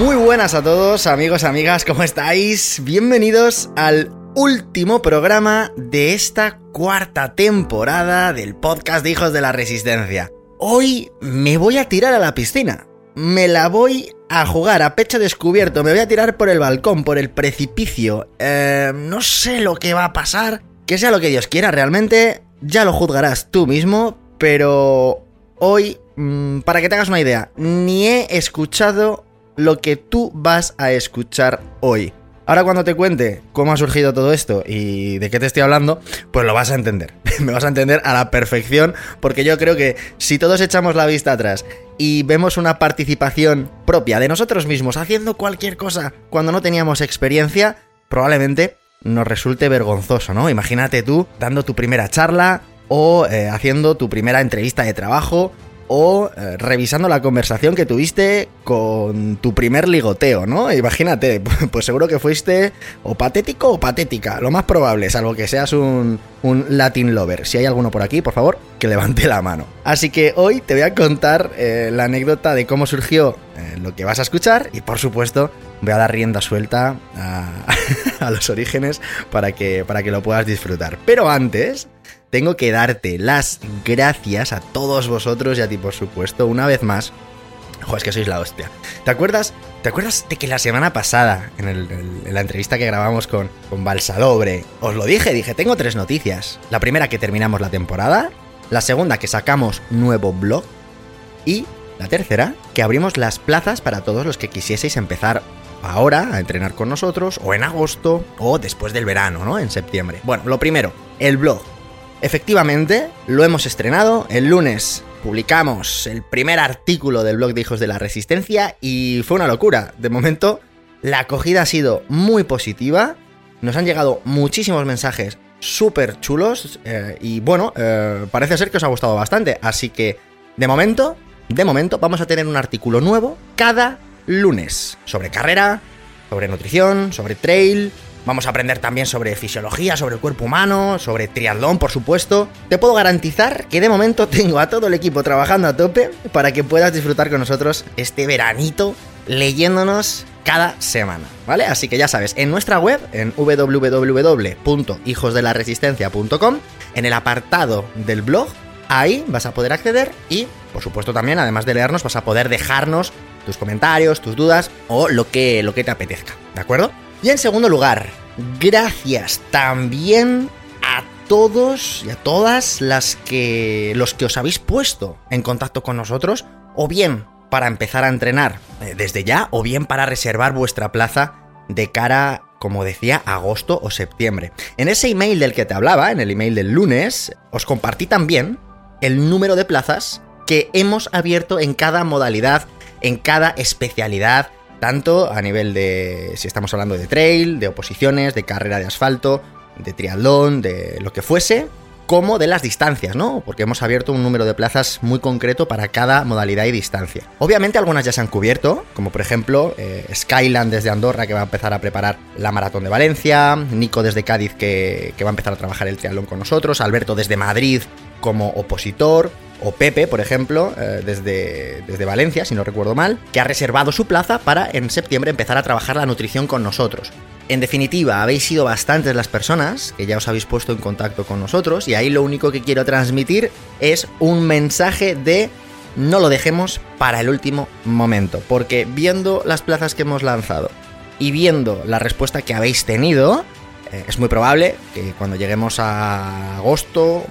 Muy buenas a todos, amigos, amigas, ¿cómo estáis? Bienvenidos al último programa de esta cuarta temporada del podcast de Hijos de la Resistencia. Hoy me voy a tirar a la piscina. Me la voy a jugar a pecho descubierto. Me voy a tirar por el balcón, por el precipicio. Eh, no sé lo que va a pasar. Que sea lo que Dios quiera realmente. Ya lo juzgarás tú mismo. Pero hoy, mmm, para que te hagas una idea, ni he escuchado lo que tú vas a escuchar hoy. Ahora cuando te cuente cómo ha surgido todo esto y de qué te estoy hablando, pues lo vas a entender. Me vas a entender a la perfección porque yo creo que si todos echamos la vista atrás y vemos una participación propia de nosotros mismos haciendo cualquier cosa cuando no teníamos experiencia, probablemente nos resulte vergonzoso, ¿no? Imagínate tú dando tu primera charla o eh, haciendo tu primera entrevista de trabajo o eh, revisando la conversación que tuviste con tu primer ligoteo, ¿no? Imagínate, pues seguro que fuiste o patético o patética, lo más probable, salvo que seas un, un Latin lover. Si hay alguno por aquí, por favor, que levante la mano. Así que hoy te voy a contar eh, la anécdota de cómo surgió eh, lo que vas a escuchar y por supuesto voy a dar rienda suelta a, a los orígenes para que, para que lo puedas disfrutar. Pero antes tengo que darte las gracias a todos vosotros y a ti, por supuesto, una vez más. Joder, es que sois la hostia. ¿Te acuerdas? ¿Te acuerdas de que la semana pasada, en, la entrevista que grabamos con, con Balsalobre, os lo dije? Dije, tengo tres noticias. La primera, que terminamos la temporada. La segunda, que sacamos nuevo blog. Y la tercera, que abrimos las plazas para todos los que quisieseis empezar ahora a entrenar con nosotros, o en agosto, o después del verano, ¿no? En septiembre. Bueno, lo primero, el blog. Efectivamente, lo hemos estrenado. El lunes publicamos el primer artículo del blog de Hijos de la Resistencia y fue una locura. De momento, la acogida ha sido muy positiva. Nos han llegado muchísimos mensajes súper chulos eh, y bueno, eh, parece ser que os ha gustado bastante. Así que, de momento, de momento, vamos a tener un artículo nuevo cada lunes sobre carrera, sobre nutrición, sobre trail, Vamos a aprender también sobre fisiología, sobre el cuerpo humano, sobre triatlón, por supuesto. Te puedo garantizar que de momento tengo a todo el equipo trabajando a tope para que puedas disfrutar con nosotros este veranito leyéndonos cada semana, ¿vale? Así que ya sabes, en nuestra web, en www.hijosdelaresistencia.com, en el apartado del blog, ahí vas a poder acceder y, por supuesto, también, además de leernos, vas a poder dejarnos tus comentarios, tus dudas o lo que, lo que te apetezca, ¿de acuerdo? Y en segundo lugar, gracias también a todos y a todas las que los que os habéis puesto en contacto con nosotros o bien para empezar a entrenar eh, desde ya o bien para reservar vuestra plaza de cara, como decía, agosto o septiembre. En ese email del que te hablaba, en el email del lunes, os compartí también el número de plazas que hemos abierto en cada modalidad, en cada especialidad, tanto a nivel de, si estamos hablando de trail, de oposiciones, de carrera de asfalto, de triatlón, de lo que fuese, como de las distancias, ¿no? Porque hemos abierto un número de plazas muy concreto para cada modalidad y distancia. Obviamente algunas ya se han cubierto, como por ejemplo eh, Skyland desde Andorra que va a empezar a preparar la maratón de Valencia, Nico desde Cádiz que, que va a empezar a trabajar el triatlón con nosotros, Alberto desde Madrid como opositor, o Pepe, por ejemplo, eh, desde, desde Valencia, si no recuerdo mal, que ha reservado su plaza para en septiembre empezar a trabajar la nutrición con nosotros. En definitiva, habéis sido bastantes las personas que ya os habéis puesto en contacto con nosotros y ahí lo único que quiero transmitir es un mensaje de no lo dejemos para el último momento, porque viendo las plazas que hemos lanzado y viendo la respuesta que habéis tenido, eh, es muy probable que cuando lleguemos a agosto,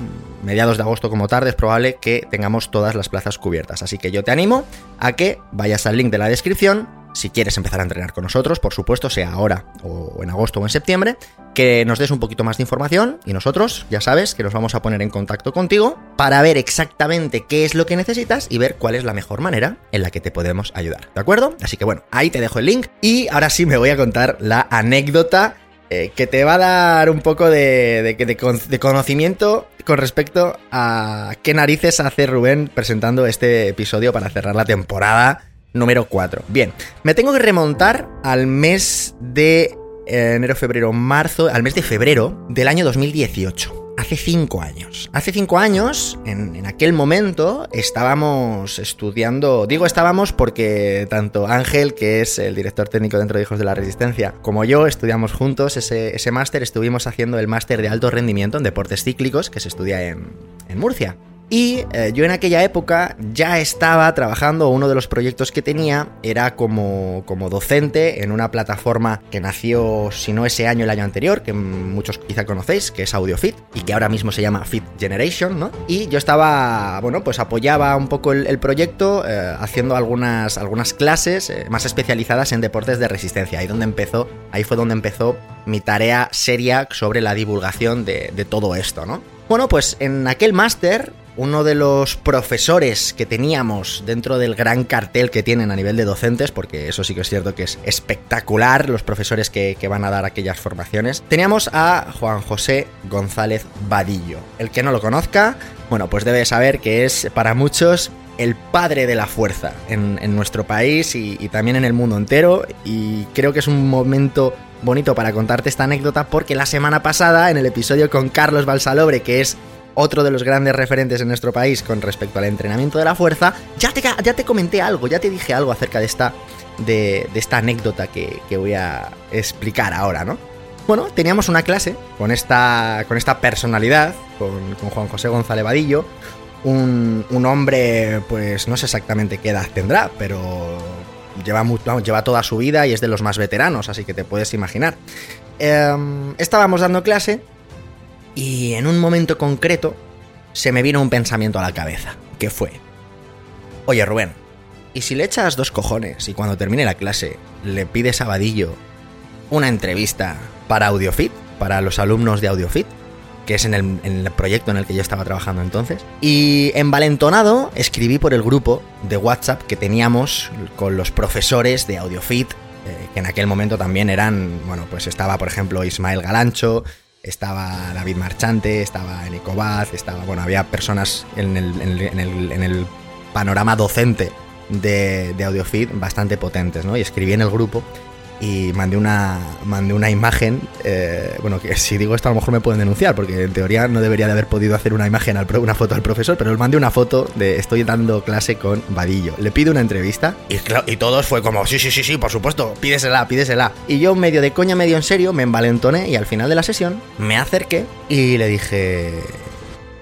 mediados de agosto como tarde, es probable que tengamos todas las plazas cubiertas. Así que yo te animo a que vayas al link de la descripción. Si quieres empezar a entrenar con nosotros, por supuesto, sea ahora o en agosto o en septiembre, que nos des un poquito más de información y nosotros, ya sabes, que nos vamos a poner en contacto contigo para ver exactamente qué es lo que necesitas y ver cuál es la mejor manera en la que te podemos ayudar, ¿de acuerdo? Así que bueno, ahí te dejo el link y ahora sí me voy a contar la anécdota eh, que te va a dar un poco de, de, conocimiento con respecto a qué narices hace Rubén presentando este episodio para cerrar la temporada número 4. Bien, me tengo que remontar al mes de eh, enero, febrero, marzo, al mes de febrero del año 2018 hace cinco años. Hace cinco años, en, aquel momento, estábamos estudiando, digo estábamos porque tanto Ángel, que es el director técnico dentro de Hijos de la Resistencia, como yo estudiamos juntos ese, ese máster, estuvimos haciendo el máster de alto rendimiento en deportes cíclicos que se estudia en, en Murcia. Y eh, yo en aquella época ya estaba trabajando, uno de los proyectos que tenía era como, como docente en una plataforma que nació, si no ese año, el año anterior, que muchos quizá conocéis, que es AudioFit, y que ahora mismo se llama Fit Generation, ¿no? Y yo estaba, bueno, pues apoyaba un poco el, proyecto eh, haciendo algunas, algunas clases eh, más especializadas en deportes de resistencia, ahí, donde empezó, ahí fue donde empezó mi tarea seria sobre la divulgación de, de todo esto, ¿no? Bueno, pues en aquel máster uno de los profesores que teníamos dentro del gran cartel que tienen a nivel de docentes, porque eso sí que es cierto que es espectacular los profesores que, van a dar aquellas formaciones, teníamos a Juan José González Vadillo. El que no lo conozca, bueno, pues debe saber que es para muchos el padre de la fuerza en, nuestro país y, y, también en el mundo entero. Y creo que es un momento bonito para contarte esta anécdota porque la semana pasada, en el episodio con Carlos Balsalobre, que es otro de los grandes referentes en nuestro país con respecto al entrenamiento de la fuerza, ya te, ya te comenté algo, ya te dije algo acerca de esta, de, esta anécdota que, voy a explicar ahora, ¿no? Bueno, teníamos una clase con esta, con esta personalidad, con, Juan José González Vadillo, un, hombre, pues no sé exactamente qué edad tendrá, pero lleva, lleva toda su vida y es de los más veteranos, así que te puedes imaginar. Em, estábamos dando clase y en un momento concreto se me vino un pensamiento a la cabeza, que fue, oye Rubén, ¿y si le echas dos cojones y cuando termine la clase le pides a Vadillo una entrevista para AudioFit, para los alumnos de AudioFit? que es en el, proyecto en el que yo estaba trabajando entonces. Y envalentonado escribí por el grupo de WhatsApp que teníamos con los profesores de AudioFit, eh, que en aquel momento también eran, bueno, pues estaba por ejemplo Ismael Galancho, estaba David Marchante, estaba Ecobaz, estaba, bueno, había personas en el, panorama docente de, de AudioFeed bastante potentes, ¿no? Y escribí en el grupo y mandé una, mandé una imagen, eh, bueno, que si digo esto a lo mejor me pueden denunciar, porque en teoría no debería de haber podido hacer una imagen, al, una foto al profesor, pero le mandé una foto de estoy dando clase con Vadillo. Le pido una entrevista y, y todos fue como, sí, sí, sí, sí, por supuesto, pídesela, pídesela. Y yo medio de coña, medio en serio, me envalentoné y al final de la sesión me acerqué y le dije,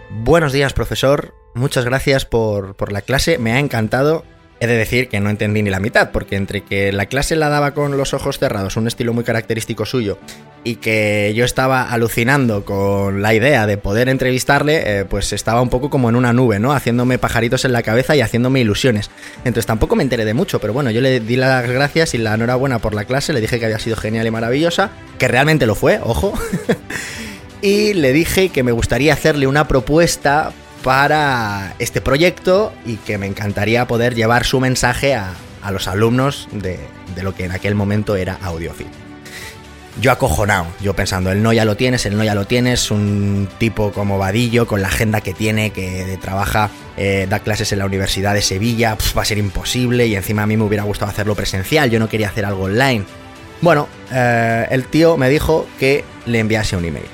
buenos días profesor, muchas gracias por, por la clase, me ha encantado He de decir que no entendí ni la mitad, porque entre que la clase la daba con los ojos cerrados, un estilo muy característico suyo, y que yo estaba alucinando con la idea de poder entrevistarle, eh, pues estaba un poco como en una nube, ¿no? Haciéndome pajaritos en la cabeza y haciéndome ilusiones. Entonces tampoco me enteré de mucho, pero bueno, yo le di las gracias y la enhorabuena por la clase, le dije que había sido genial y maravillosa, que realmente lo fue, ojo. y le dije que me gustaría hacerle una propuesta para este proyecto y que me encantaría poder llevar su mensaje a, los alumnos de, lo que en aquel momento era Audiofit. Yo acojonado, yo pensando, el no ya lo tienes, el no ya lo tienes, un tipo como Vadillo, con la agenda que tiene, que trabaja, eh, da clases en la Universidad de Sevilla, va a ser imposible y encima a mí me hubiera gustado hacerlo presencial, yo no quería hacer algo online. Bueno, eh, el tío me dijo que le enviase un email.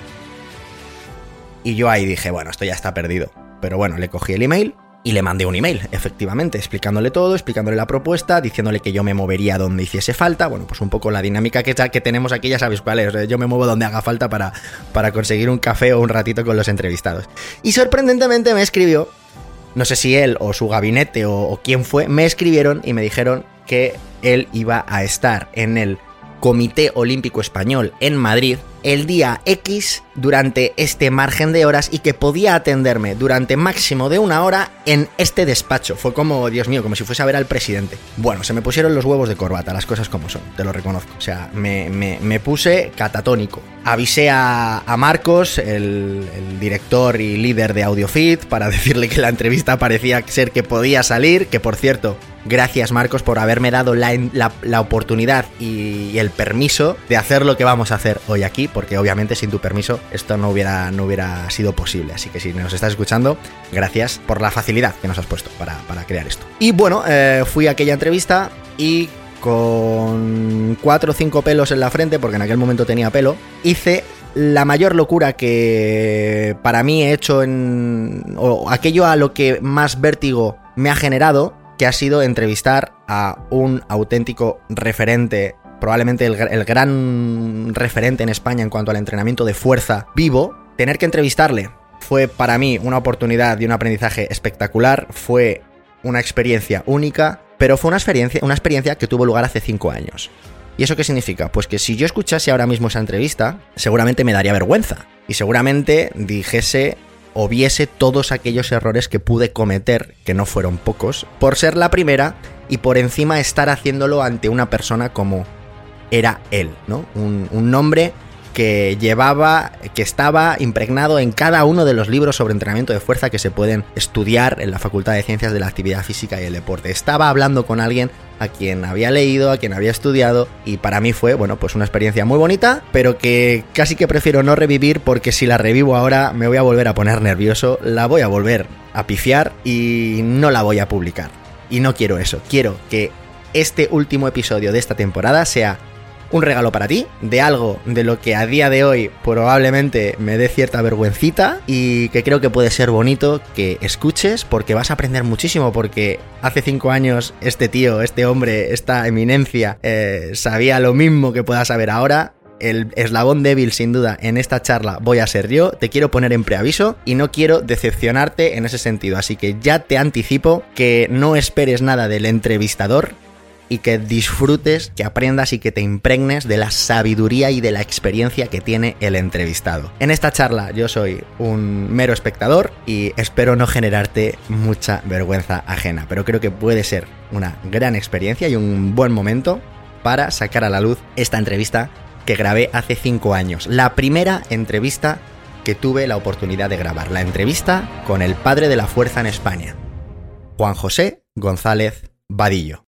Y yo ahí dije, bueno, esto ya está perdido. Pero bueno, le cogí el email y le mandé un email, efectivamente, explicándole todo, explicándole la propuesta, diciéndole que yo me movería donde hiciese falta. Bueno, pues un poco la dinámica que, que tenemos aquí, ya sabéis cuál es. Yo me muevo donde haga falta para, para conseguir un café o un ratito con los entrevistados. Y sorprendentemente me escribió, no sé si él o su gabinete o, o quién fue, me escribieron y me dijeron que él iba a estar en el Comité Olímpico Español en Madrid el día X durante este margen de horas y que podía atenderme durante máximo de una hora en este despacho. Fue como, Dios mío, como si fuese a ver al presidente. Bueno, se me pusieron los huevos de corbata, las cosas como son, te lo reconozco. O sea, me, me, puse catatónico. Avisé a, Marcos, el, el, director y líder de AudioFit, para decirle que la entrevista parecía ser que podía salir, que por cierto, Gracias Marcos por haberme dado la, oportunidad y, el permiso de hacer lo que vamos a hacer hoy aquí, porque obviamente sin tu permiso esto no hubiera, no hubiera sido posible. Así que si nos estás escuchando, gracias por la facilidad que nos has puesto para, crear esto. Y bueno, eh, fui a aquella entrevista y con cuatro o cinco pelos en la frente, porque en aquel momento tenía pelo, hice la mayor locura que para mí he hecho en... o aquello a lo que más vértigo me ha generado que ha sido entrevistar a un auténtico referente, probablemente el, gran referente en España en cuanto al entrenamiento de fuerza vivo. Tener que entrevistarle fue para mí una oportunidad y un aprendizaje espectacular, fue una experiencia única, pero fue una experiencia, una experiencia que tuvo lugar hace cinco años. ¿Y eso qué significa? Pues que si yo escuchase ahora mismo esa entrevista, seguramente me daría vergüenza. Y seguramente dijese o viese todos aquellos errores que pude cometer, que no fueron pocos, por ser la primera y por encima estar haciéndolo ante una persona como era él, ¿no? Un, nombre que llevaba, que estaba impregnado en cada uno de los libros sobre entrenamiento de fuerza que se pueden estudiar en la Facultad de Ciencias de la Actividad Física y el Deporte. Estaba hablando con alguien a quien había leído, a quien había estudiado y para mí fue, bueno, pues una experiencia muy bonita, pero que casi que prefiero no revivir porque si la revivo ahora me voy a volver a poner nervioso, la voy a volver a pifiar y no la voy a publicar. Y no quiero eso, quiero que este último episodio de esta temporada sea un regalo para ti, de algo de lo que a día de hoy probablemente me dé cierta vergüencita y que creo que puede ser bonito que escuches porque vas a aprender muchísimo porque hace cinco años este tío, este hombre, esta eminencia eh, sabía lo mismo que pueda saber ahora. El eslabón débil sin duda en esta charla voy a ser yo, te quiero poner en preaviso y no quiero decepcionarte en ese sentido, así que ya te anticipo que no esperes nada del entrevistador, y que disfrutes, que aprendas y que te impregnes de la sabiduría y de la experiencia que tiene el entrevistado. En esta charla yo soy un mero espectador y espero no generarte mucha vergüenza ajena, pero creo que puede ser una gran experiencia y un buen momento para sacar a la luz esta entrevista que grabé hace 5 años. La primera entrevista que tuve la oportunidad de grabar, la entrevista con el padre de la fuerza en España, Juan José González Vadillo.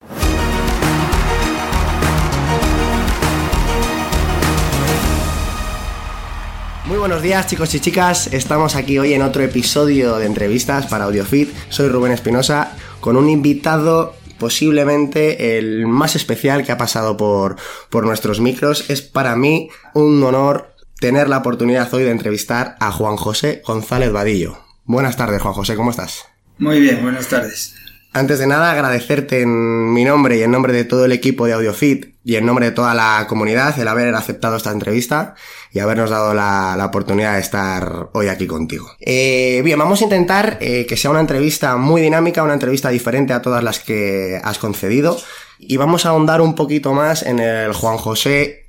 Muy buenos días chicos y chicas, estamos aquí hoy en otro episodio de entrevistas para AudioFit. Soy Rubén Espinosa con un invitado posiblemente el más especial que ha pasado por, por nuestros micros. Es para mí un honor tener la oportunidad hoy de entrevistar a Juan José González Vadillo. Buenas tardes Juan José, ¿cómo estás? Muy bien, buenas tardes. Antes de nada, agradecerte en mi nombre y en nombre de todo el equipo de AudioFit y en nombre de toda la comunidad el haber aceptado esta entrevista y habernos dado la, oportunidad de estar hoy aquí contigo. Eh, bien, vamos a intentar eh, que sea una entrevista muy dinámica, una entrevista diferente a todas las que has concedido y vamos a ahondar un poquito más en el Juan José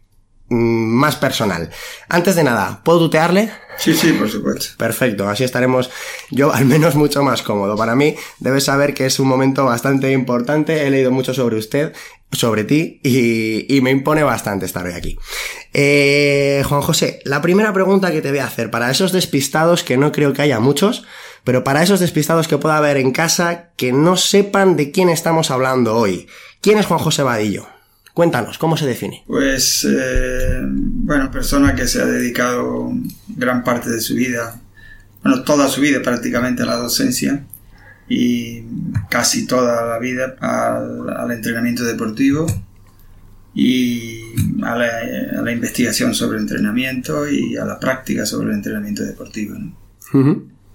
Mm, más personal. Antes de nada, ¿puedo tutearle? Sí, sí, por supuesto. Perfecto, así estaremos yo al menos mucho más cómodo. Para mí, debes saber que es un momento bastante importante. He leído mucho sobre usted, sobre ti, y, me impone bastante estar hoy aquí. Eh, Juan José, la primera pregunta que te voy a hacer, para esos despistados, que no creo que haya muchos, pero para esos despistados que pueda haber en casa, que no sepan de quién estamos hablando hoy. ¿Quién es Juan José Vadillo? Cuéntanos, ¿cómo se define? Pues, eh, bueno, persona que se ha dedicado gran parte de su vida, bueno, toda su vida prácticamente a la docencia y casi toda la vida al, entrenamiento deportivo y a la, investigación sobre entrenamiento y a la práctica sobre el entrenamiento deportivo.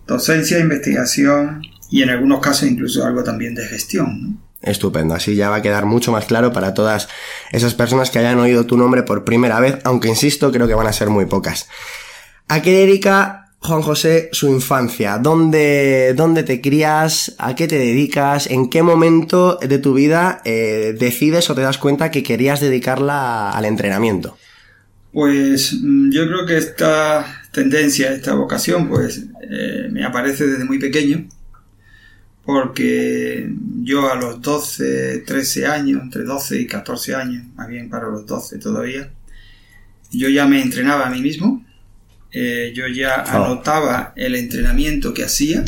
Docencia, investigación y en algunos casos incluso algo también de gestión. ¿no? Estupendo, así ya va a quedar mucho más claro para todas esas personas que hayan oído tu nombre por primera vez, aunque insisto, creo que van a ser muy pocas. ¿A qué dedica Juan José, su infancia. ¿Dónde, dónde te crías? ¿A qué te dedicas? ¿En qué momento de tu vida eh, decides o te das cuenta que querías dedicarla al entrenamiento? Pues mm, yo creo que esta tendencia, esta vocación, pues eh, me aparece desde muy pequeño, porque yo a los 12, 13 años, entre 12 y 14 años, más bien para los 12 todavía, yo ya me entrenaba a mí mismo, eh, yo ya ah. anotaba el entrenamiento que hacía,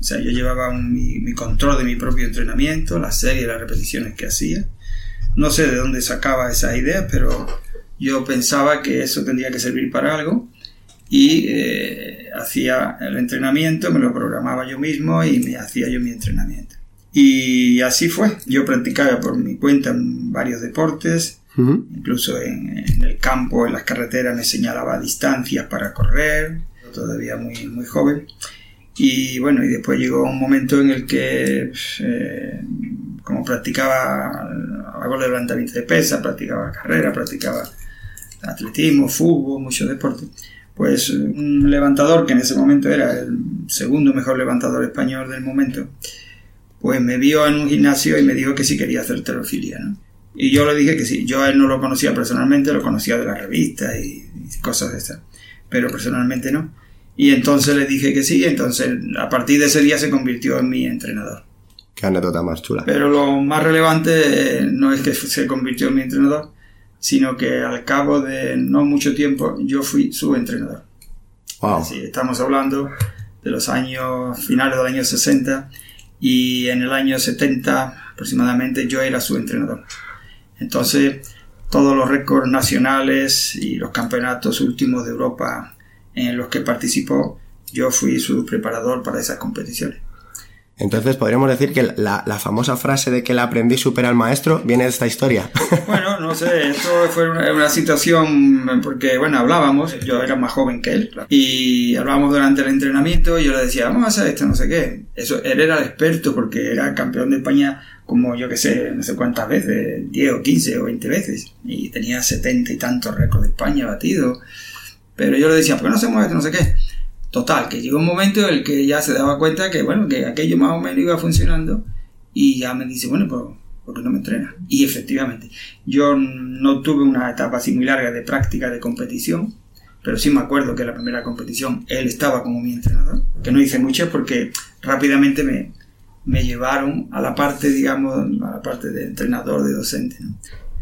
o sea, yo llevaba mi, control de mi propio entrenamiento, la serie, las repeticiones que hacía. No sé de dónde sacaba esa idea, pero yo pensaba que eso tendría que servir para algo y eh, hacía el entrenamiento, me lo programaba yo mismo y me hacía yo mi entrenamiento. Y así fue. Yo practicaba por mi cuenta varios deportes, Incluso en, el campo, en las carreteras, me señalaba distancias para correr, todavía muy, muy joven. Y bueno, y después llegó un momento en el que, eh, como practicaba algo de levantamiento de pesa, practicaba carrera, practicaba atletismo, fútbol, muchos deportes, pues un levantador que en ese momento era el segundo mejor levantador español del momento, pues me vio en un gimnasio y me dijo que sí quería hacer terofilia. Y yo le dije que sí, yo a él no lo conocía personalmente, lo conocía de la revista y, cosas de esas, pero personalmente no. Y entonces le dije que sí, entonces a partir de ese día se convirtió en mi entrenador. Qué anécdota más chula. Pero lo más relevante no es que se convirtió en mi entrenador, sino que al cabo de no mucho tiempo yo fui su entrenador. Wow. estamos hablando de los años finales del año 60 y en el año 70 aproximadamente yo era su entrenador. Entonces, todos los récords nacionales y los campeonatos últimos de Europa en los que participó, yo fui su preparador para esas competiciones. Entonces podríamos decir que la, famosa frase de que el aprendiz supera al maestro viene de esta historia. Bueno, no sé, esto fue una, situación porque, bueno, hablábamos, yo era más joven que él, y hablábamos durante el entrenamiento y yo le decía, vamos a hacer esto, no sé qué. Eso, él era el experto porque era campeón de España como yo que sé, no sé cuántas veces, 10 o 15 o 20 veces, y tenía 70 y tantos récords de España batidos. Pero yo le decía, ¿por qué no hacemos esto? No sé qué. Total, que llegó un momento en el que ya se daba cuenta que, bueno, que aquello más o menos iba funcionando y ya me dice, bueno, pues, ¿por qué no me entrena? Y efectivamente, yo no tuve una etapa así muy larga de práctica de competición, pero sí me acuerdo que la primera competición él estaba como mi entrenador, que no hice muchas porque rápidamente me, me llevaron a la parte, digamos, a la parte de entrenador, de docente.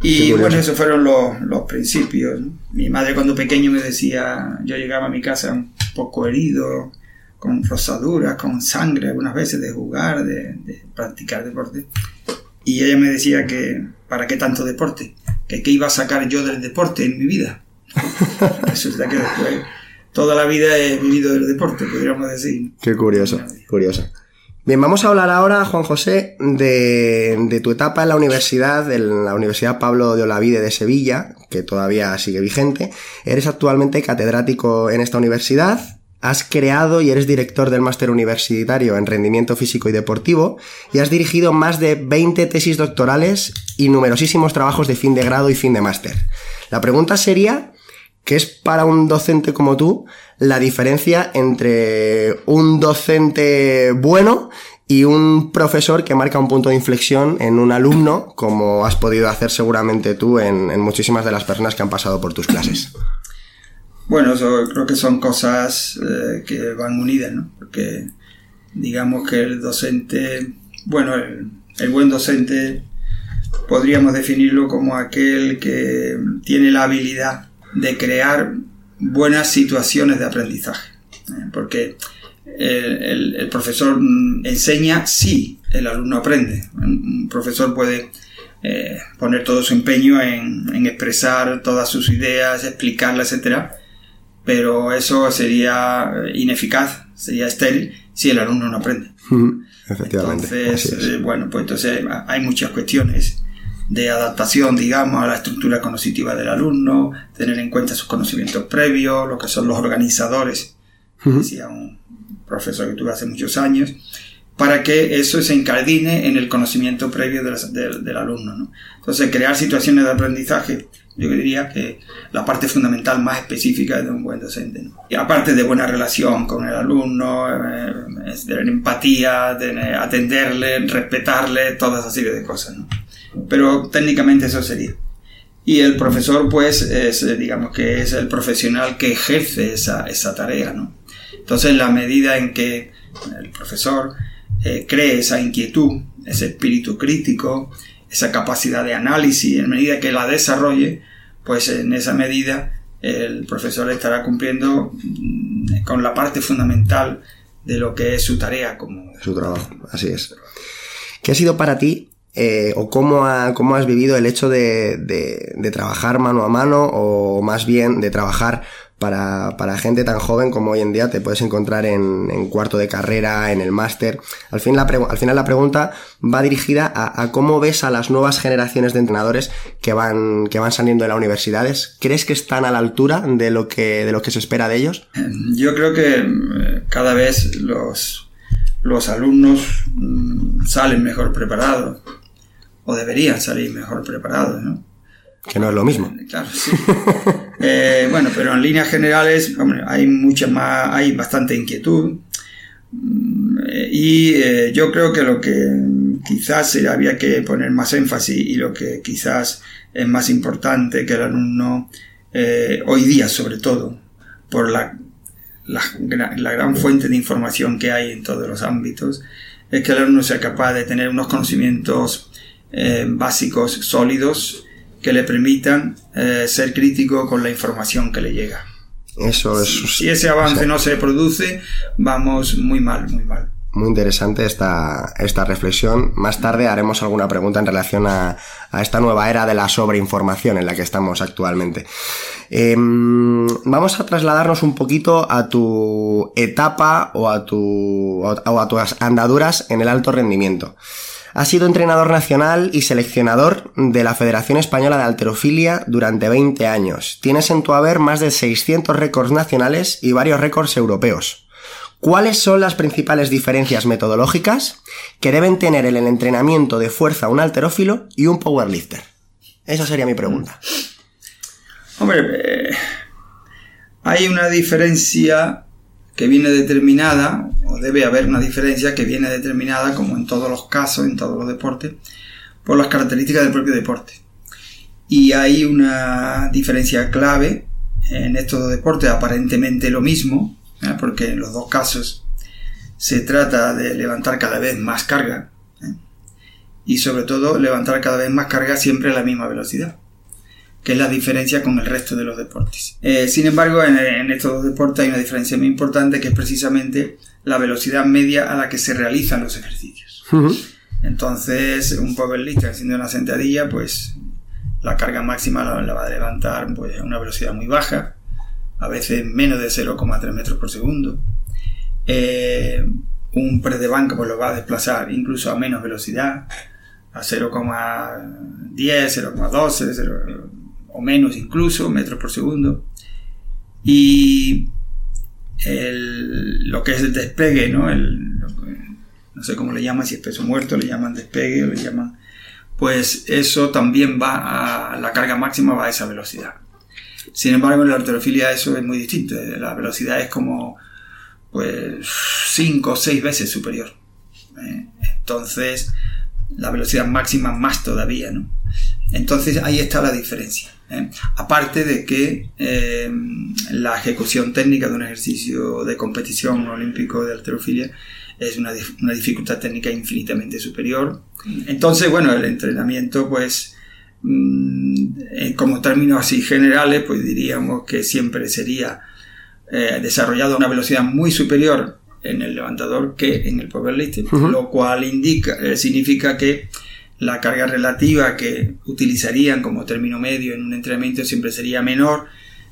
Y bueno, esos fueron los, los principios. Mi madre cuando pequeño me decía, yo llegaba a mi casa un poco herido, con rosaduras, con sangre algunas veces de jugar, de, practicar deporte. Y ella me decía que, ¿para qué tanto deporte? Que qué iba a sacar yo del deporte en mi vida. Resulta que después toda la vida he vivido del deporte, podríamos decir. Qué curioso, curioso. Bien, vamos a hablar ahora, Juan José, de, tu etapa en la universidad, en la Universidad Pablo de Olavide de Sevilla, que todavía sigue vigente. Eres actualmente catedrático en esta universidad, has creado y eres director del máster universitario en rendimiento físico y deportivo y has dirigido más de 20 tesis doctorales y numerosísimos trabajos de fin de grado y fin de máster. La pregunta sería, ¿qué es para un docente como tú la diferencia entre un docente bueno y un profesor que marca un punto de inflexión en un alumno, como has podido hacer seguramente tú en, muchísimas de las personas que han pasado por tus clases. Bueno, creo que son cosas eh, que van unidas, ¿no? Porque digamos que el docente, bueno, el buen docente podríamos definirlo como aquel que tiene la habilidad de crear buenas situaciones de aprendizaje. ¿eh? Porque el, profesor enseña si el alumno aprende. Un profesor puede eh, poner todo su empeño en, expresar todas sus ideas, explicarlas, etc. Pero eso sería ineficaz, sería estéril si el alumno no aprende. Efectivamente. Entonces, eh, bueno, pues entonces hay muchas cuestiones de adaptación, digamos, a la estructura cognitiva del alumno, tener en cuenta sus conocimientos previos, lo que son los organizadores, decía un profesor que tuve hace muchos años, para que eso se incardine en el conocimiento previo del alumno. ¿no? Entonces, crear situaciones de aprendizaje, yo diría que la parte fundamental más específica de un buen docente. ¿no? Y aparte de buena relación con el alumno, eh, tener empatía, tener, atenderle, respetarle, toda esa serie de cosas. ¿no? Pero técnicamente eso sería. Y el profesor, pues, es, digamos que es el profesional que ejerce esa, esa tarea, ¿no? Entonces, en la medida en que el profesor eh, cree esa inquietud, ese espíritu crítico, esa capacidad de análisis, en medida que la desarrolle, pues en esa medida el profesor estará cumpliendo mm, con la parte fundamental de lo que es su tarea como... Su trabajo, así es. ¿Qué ha sido para ti eh, o cómo, cómo, has vivido el hecho de, de, trabajar mano a mano o más bien de trabajar para, para gente tan joven como hoy en día te puedes encontrar en, en cuarto de carrera, en el máster. Al, fin al final la pregunta va dirigida a, a, cómo ves a las nuevas generaciones de entrenadores que van, que van saliendo de las universidades. ¿Crees que están a la altura de lo que, de lo que se espera de ellos? Yo creo que eh, cada vez los, los alumnos mm, salen mejor preparados o deberían salir mejor preparados, ¿no? Que no es lo mismo. Eh, claro, sí. eh, bueno, pero en líneas generales, hombre, hay mucha más, hay bastante inquietud. Mm, y eh, yo creo que lo que quizás había que poner más énfasis y lo que quizás es más importante que el alumno, eh, hoy día sobre todo, por la, la, la, gran fuente de información que hay en todos los ámbitos, es que el alumno sea capaz de tener unos conocimientos eh, básicos sólidos que le permitan eh, ser crítico con la información que le llega. Eso es. Si, ese avance no se produce, vamos muy mal, muy mal. Muy interesante esta, esta reflexión. Más tarde haremos alguna pregunta en relación a, a esta nueva era de la sobreinformación en la que estamos actualmente. Eh, vamos a trasladarnos un poquito a tu etapa o a, tu, o a tus andaduras en el alto rendimiento. Ha sido entrenador nacional y seleccionador de la Federación Española de Alterofilia durante 20 años. Tienes en tu haber más de 600 récords nacionales y varios récords europeos. ¿Cuáles son las principales diferencias metodológicas que deben tener en el entrenamiento de fuerza un alterófilo y un powerlifter? Esa sería mi pregunta. Hombre, eh, hay una diferencia que viene determinada, o debe haber una diferencia que viene determinada, como en todos los casos, en todos los deportes, por las características del propio deporte. Y hay una diferencia clave en estos dos deportes, aparentemente lo mismo, ¿eh? porque en los dos casos se trata de levantar cada vez más carga, ¿eh? y sobre todo levantar cada vez más carga siempre a la misma velocidad que es la diferencia con el resto de los deportes. Eh, sin embargo, en, estos dos deportes hay una diferencia muy importante que es precisamente la velocidad media a la que se realizan los ejercicios. Entonces, un powerlifter haciendo una sentadilla, pues la carga máxima la, va a levantar pues, a una velocidad muy baja, a veces menos de 0,3 metros por segundo. Eh, un press de banca pues lo va a desplazar incluso a menos velocidad, a 0,10, 0,12, 0, o menos incluso, metros por segundo. Y lo que es el despegue, ¿no? no sé cómo le llaman, si es peso muerto, le llaman despegue le llaman... Pues eso también va a... La carga máxima va a esa velocidad. Sin embargo, en la arterofilia eso es muy distinto. La velocidad es como pues 5 o 6 veces superior. ¿eh? Entonces, la velocidad máxima más todavía, ¿no? Entonces ahí está la diferencia. ¿Eh? Aparte de que eh, la ejecución técnica de un ejercicio de competición olímpico de alterofilia es una, una, dificultad técnica infinitamente superior. Entonces, bueno, el entrenamiento, pues, mm, como términos así generales, pues diríamos que siempre sería eh, desarrollado a una velocidad muy superior en el levantador que en el powerlifting, lo cual indica, significa que la carga relativa que utilizarían como término medio en un entrenamiento siempre sería menor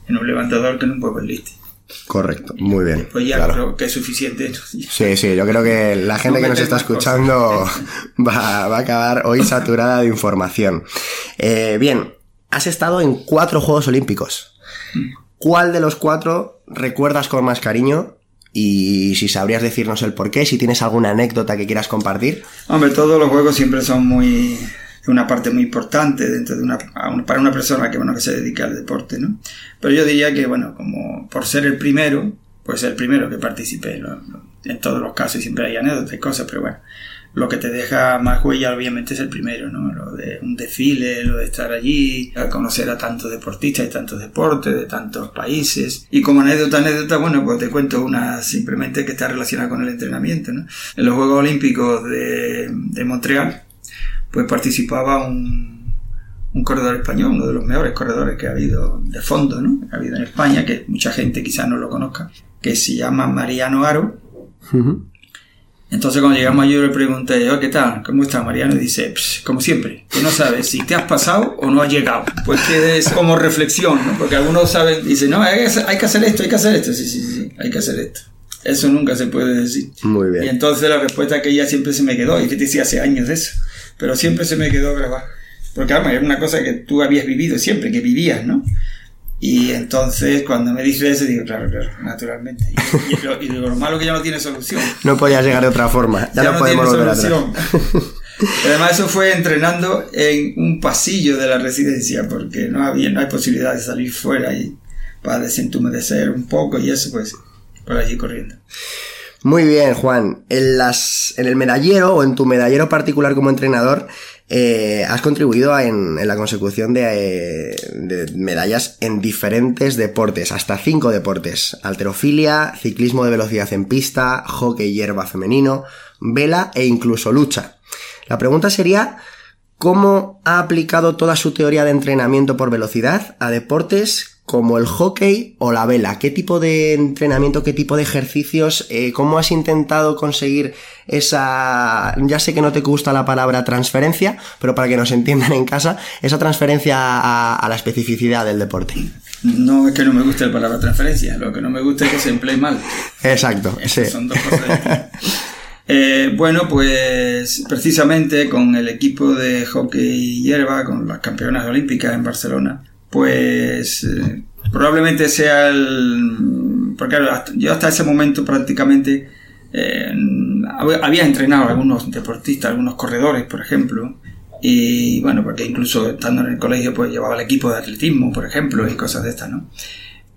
en un levantador que en un powerlifting. Correcto, muy bien. Pues ya creo que es suficiente. Sí, sí, yo creo que la gente que nos está escuchando va, va, a acabar hoy saturada de información. Eh, bien, has estado en cuatro Juegos Olímpicos. Mm. ¿Cuál de los cuatro recuerdas con más cariño y si sabrías decirnos el por qué, si tienes alguna anécdota que quieras compartir. Hombre, todos los juegos siempre son muy una parte muy importante dentro de una para una persona que bueno que se dedica al deporte, ¿no? Pero yo diría que bueno, como por ser el primero, pues el primero que participé, en todos los casos siempre hay anécdotas y cosas, pero bueno, lo que te deja más huella obviamente es el primero, ¿no? Lo de un desfile, lo de estar allí, conocer a tantos deportistas y tantos deportes de tantos países. Y como anécdota, anécdota, bueno, pues te cuento una simplemente que está relacionada con el entrenamiento, ¿no? En los Juegos Olímpicos de, Montreal, pues participaba un, corredor español, uno de los mejores corredores que ha habido de fondo, ¿no? Que ha habido en España, que mucha gente quizás no lo conozca, que se llama Mariano Aro. Entonces cuando llegamos yo le pregunté, oh, ¿qué tal? ¿Cómo está Mariano? Y dice, como siempre, que no sabes si te has pasado o no has llegado. Pues que es como reflexión, ¿no? Porque algunos saben, dicen, no, hay que, hacer, esto, hay que hacer esto. Sí, sí, sí, hay que hacer esto. Eso nunca se puede decir. Muy bien. Y entonces la respuesta que ella siempre se me quedó, y que te decía hace años de eso, pero siempre se me quedó grabada. Porque además era una cosa que tú habías vivido siempre, que vivías, ¿no? Y entonces cuando me dice eso, digo, claro, claro, naturalmente. Y, digo, lo malo que ya no tiene solución. No podía llegar de otra forma, ya, no, podemos volver atrás. Además eso fue entrenando en un pasillo de la residencia, porque no había, no hay posibilidad de salir fuera y para desentumedecer un poco y eso pues por allí corriendo. Muy bien, Juan. En, las, en el medallero o en tu medallero particular como entrenador, eh, has contribuido en, la consecución de, de, medallas en diferentes deportes, hasta cinco deportes. Alterofilia, ciclismo de velocidad en pista, hockey hierba femenino, vela e incluso lucha. La pregunta sería, ¿cómo ha aplicado toda su teoría de entrenamiento por velocidad a deportes como el hockey o la vela? ¿Qué tipo de entrenamiento, qué tipo de ejercicios, eh, cómo has intentado conseguir esa, ya sé que no te gusta la palabra transferencia, pero para que nos entiendan en casa, esa transferencia a, la especificidad del deporte? No es que no me guste la palabra transferencia, lo que no me gusta es que se emplee mal. Exacto, sí. Son dos cosas eh, bueno, pues precisamente con el equipo de hockey hierba, con las campeonas olímpicas en Barcelona, pues eh, probablemente sea el... Porque yo hasta ese momento prácticamente eh, había entrenado a algunos deportistas, algunos corredores, por ejemplo, y bueno, porque incluso estando en el colegio pues llevaba el equipo de atletismo, por ejemplo, y cosas de estas, ¿no?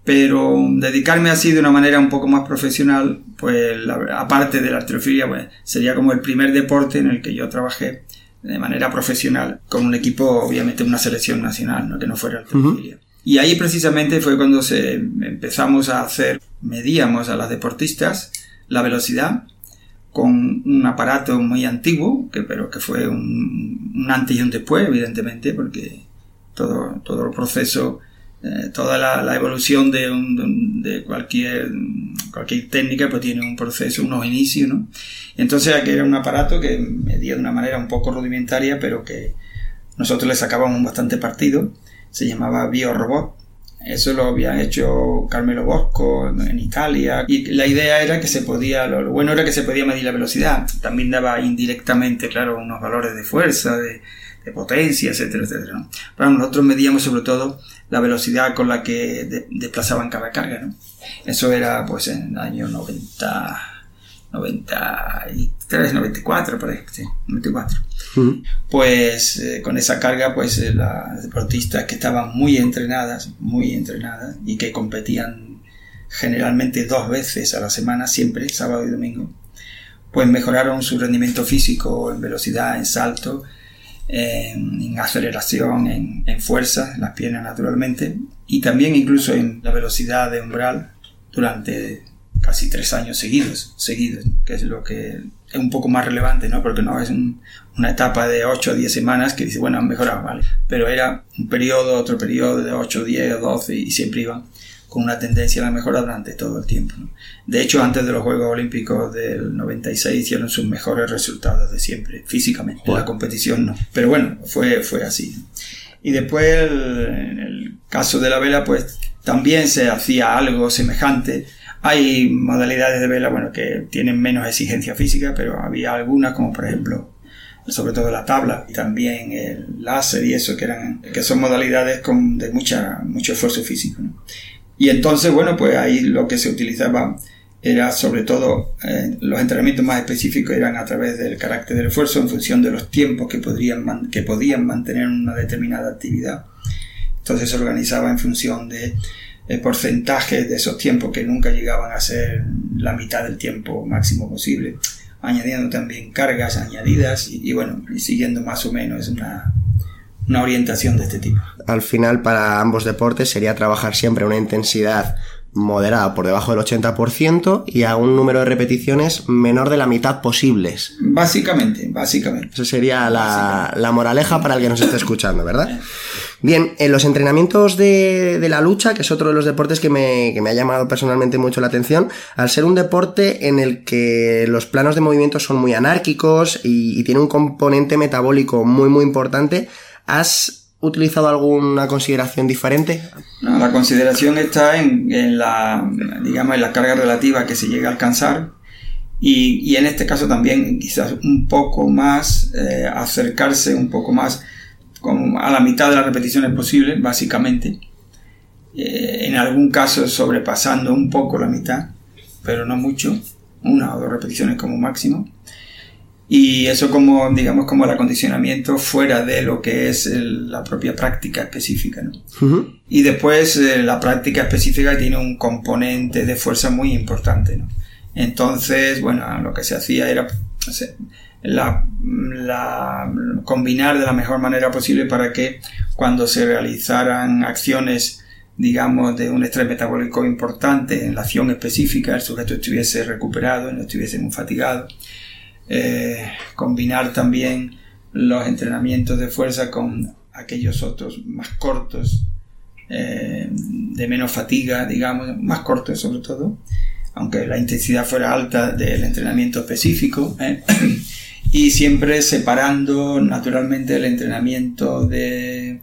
Pero dedicarme así de una manera un poco más profesional, pues aparte de la arterofilia, pues sería como el primer deporte en el que yo trabajé de manera profesional, con un equipo, obviamente una selección nacional, ¿no? que no fuera el Y ahí precisamente fue cuando se empezamos a hacer, medíamos a las deportistas la velocidad con un aparato muy antiguo, que, pero que fue un, antes y un después, evidentemente, porque todo, todo el proceso eh, toda la, evolución de, de, cualquier, cualquier técnica pues tiene un proceso, unos inicios, ¿no? Entonces aquí era un aparato que medía de una manera un poco rudimentaria, pero que nosotros le sacábamos bastante partido. Se llamaba BioRobot. Eso lo había hecho Carmelo Bosco en Italia. Y la idea era que se podía, lo, bueno era que se podía medir la velocidad. También daba indirectamente, claro, unos valores de fuerza, de, de potencia, etcétera, etcétera. Pero nosotros medíamos sobre todo la velocidad con la que desplazaban cada carga, ¿no? Eso era pues en el año 90, 93, 94, por ahí, sí, 94. Pues eh, con esa carga, pues eh, las deportistas que estaban muy entrenadas, muy entrenadas y que competían generalmente dos veces a la semana, siempre, sábado y domingo, pues mejoraron su rendimiento físico en velocidad, en salto, en, aceleración, en, fuerza, en las piernas naturalmente, y también incluso en la velocidad de umbral durante casi tres años seguidos, seguidos, que es lo que es un poco más relevante, ¿no? Porque no es una etapa de 8 o 10 semanas que dice, bueno, han mejorado, ¿vale? Pero era un periodo, otro periodo de 8, 10, 12 y siempre iban con una tendencia a la mejora durante todo el tiempo. De hecho, antes de los Juegos Olímpicos del 96 hicieron sus mejores resultados de siempre, físicamente. En la competición no. Pero bueno, fue, fue así. Y después, en el caso de la vela, pues también se hacía algo semejante. Hay modalidades de vela, bueno, que tienen menos exigencia física, pero había algunas, como por ejemplo, sobre todo la tabla y también el láser y eso, que eran, que son modalidades con, de mucha, mucho esfuerzo físico. ¿no? Y entonces, bueno, pues ahí lo que se utilizaba era sobre todo eh, los entrenamientos más específicos eran a través del carácter del esfuerzo en función de los tiempos que, podrían que podían mantener una determinada actividad. Entonces se organizaba en función de eh, porcentajes de esos tiempos que nunca llegaban a ser la mitad del tiempo máximo posible, añadiendo también cargas añadidas y, bueno, y siguiendo más o menos una, una orientación de este tipo. Al final, para ambos deportes sería trabajar siempre una intensidad moderada por debajo del 80% y a un número de repeticiones menor de la mitad posibles. Básicamente, básicamente. Esa sería la, la, moraleja para el que nos esté escuchando, ¿verdad? Bien, en los entrenamientos de, de la lucha, que es otro de los deportes que me, que me, ha llamado personalmente mucho la atención, al ser un deporte en el que los planos de movimiento son muy anárquicos y, y tiene un componente metabólico muy, muy importante, ¿has utilizado alguna consideración diferente? No, la consideración está en, la, digamos, en la carga relativa que se llega a alcanzar y, y en este caso también quizás un poco más eh, acercarse un poco más a la mitad de las repeticiones posibles, básicamente. Eh, en algún caso sobrepasando un poco la mitad, pero no mucho, una o dos repeticiones como máximo y eso como digamos como el acondicionamiento fuera de lo que es el, la propia práctica específica ¿no? Y después eh, la práctica específica tiene un componente de fuerza muy importante ¿no? entonces bueno lo que se hacía era la, la- combinar de la mejor manera posible para que cuando se realizaran acciones digamos de un estrés metabólico importante en la acción específica el sujeto estuviese recuperado no estuviese muy fatigado eh, combinar también los entrenamientos de fuerza con aquellos otros más cortos, eh, de menos fatiga, digamos, más cortos sobre todo, aunque la intensidad fuera alta del entrenamiento específico, ¿eh? y siempre separando naturalmente el entrenamiento de,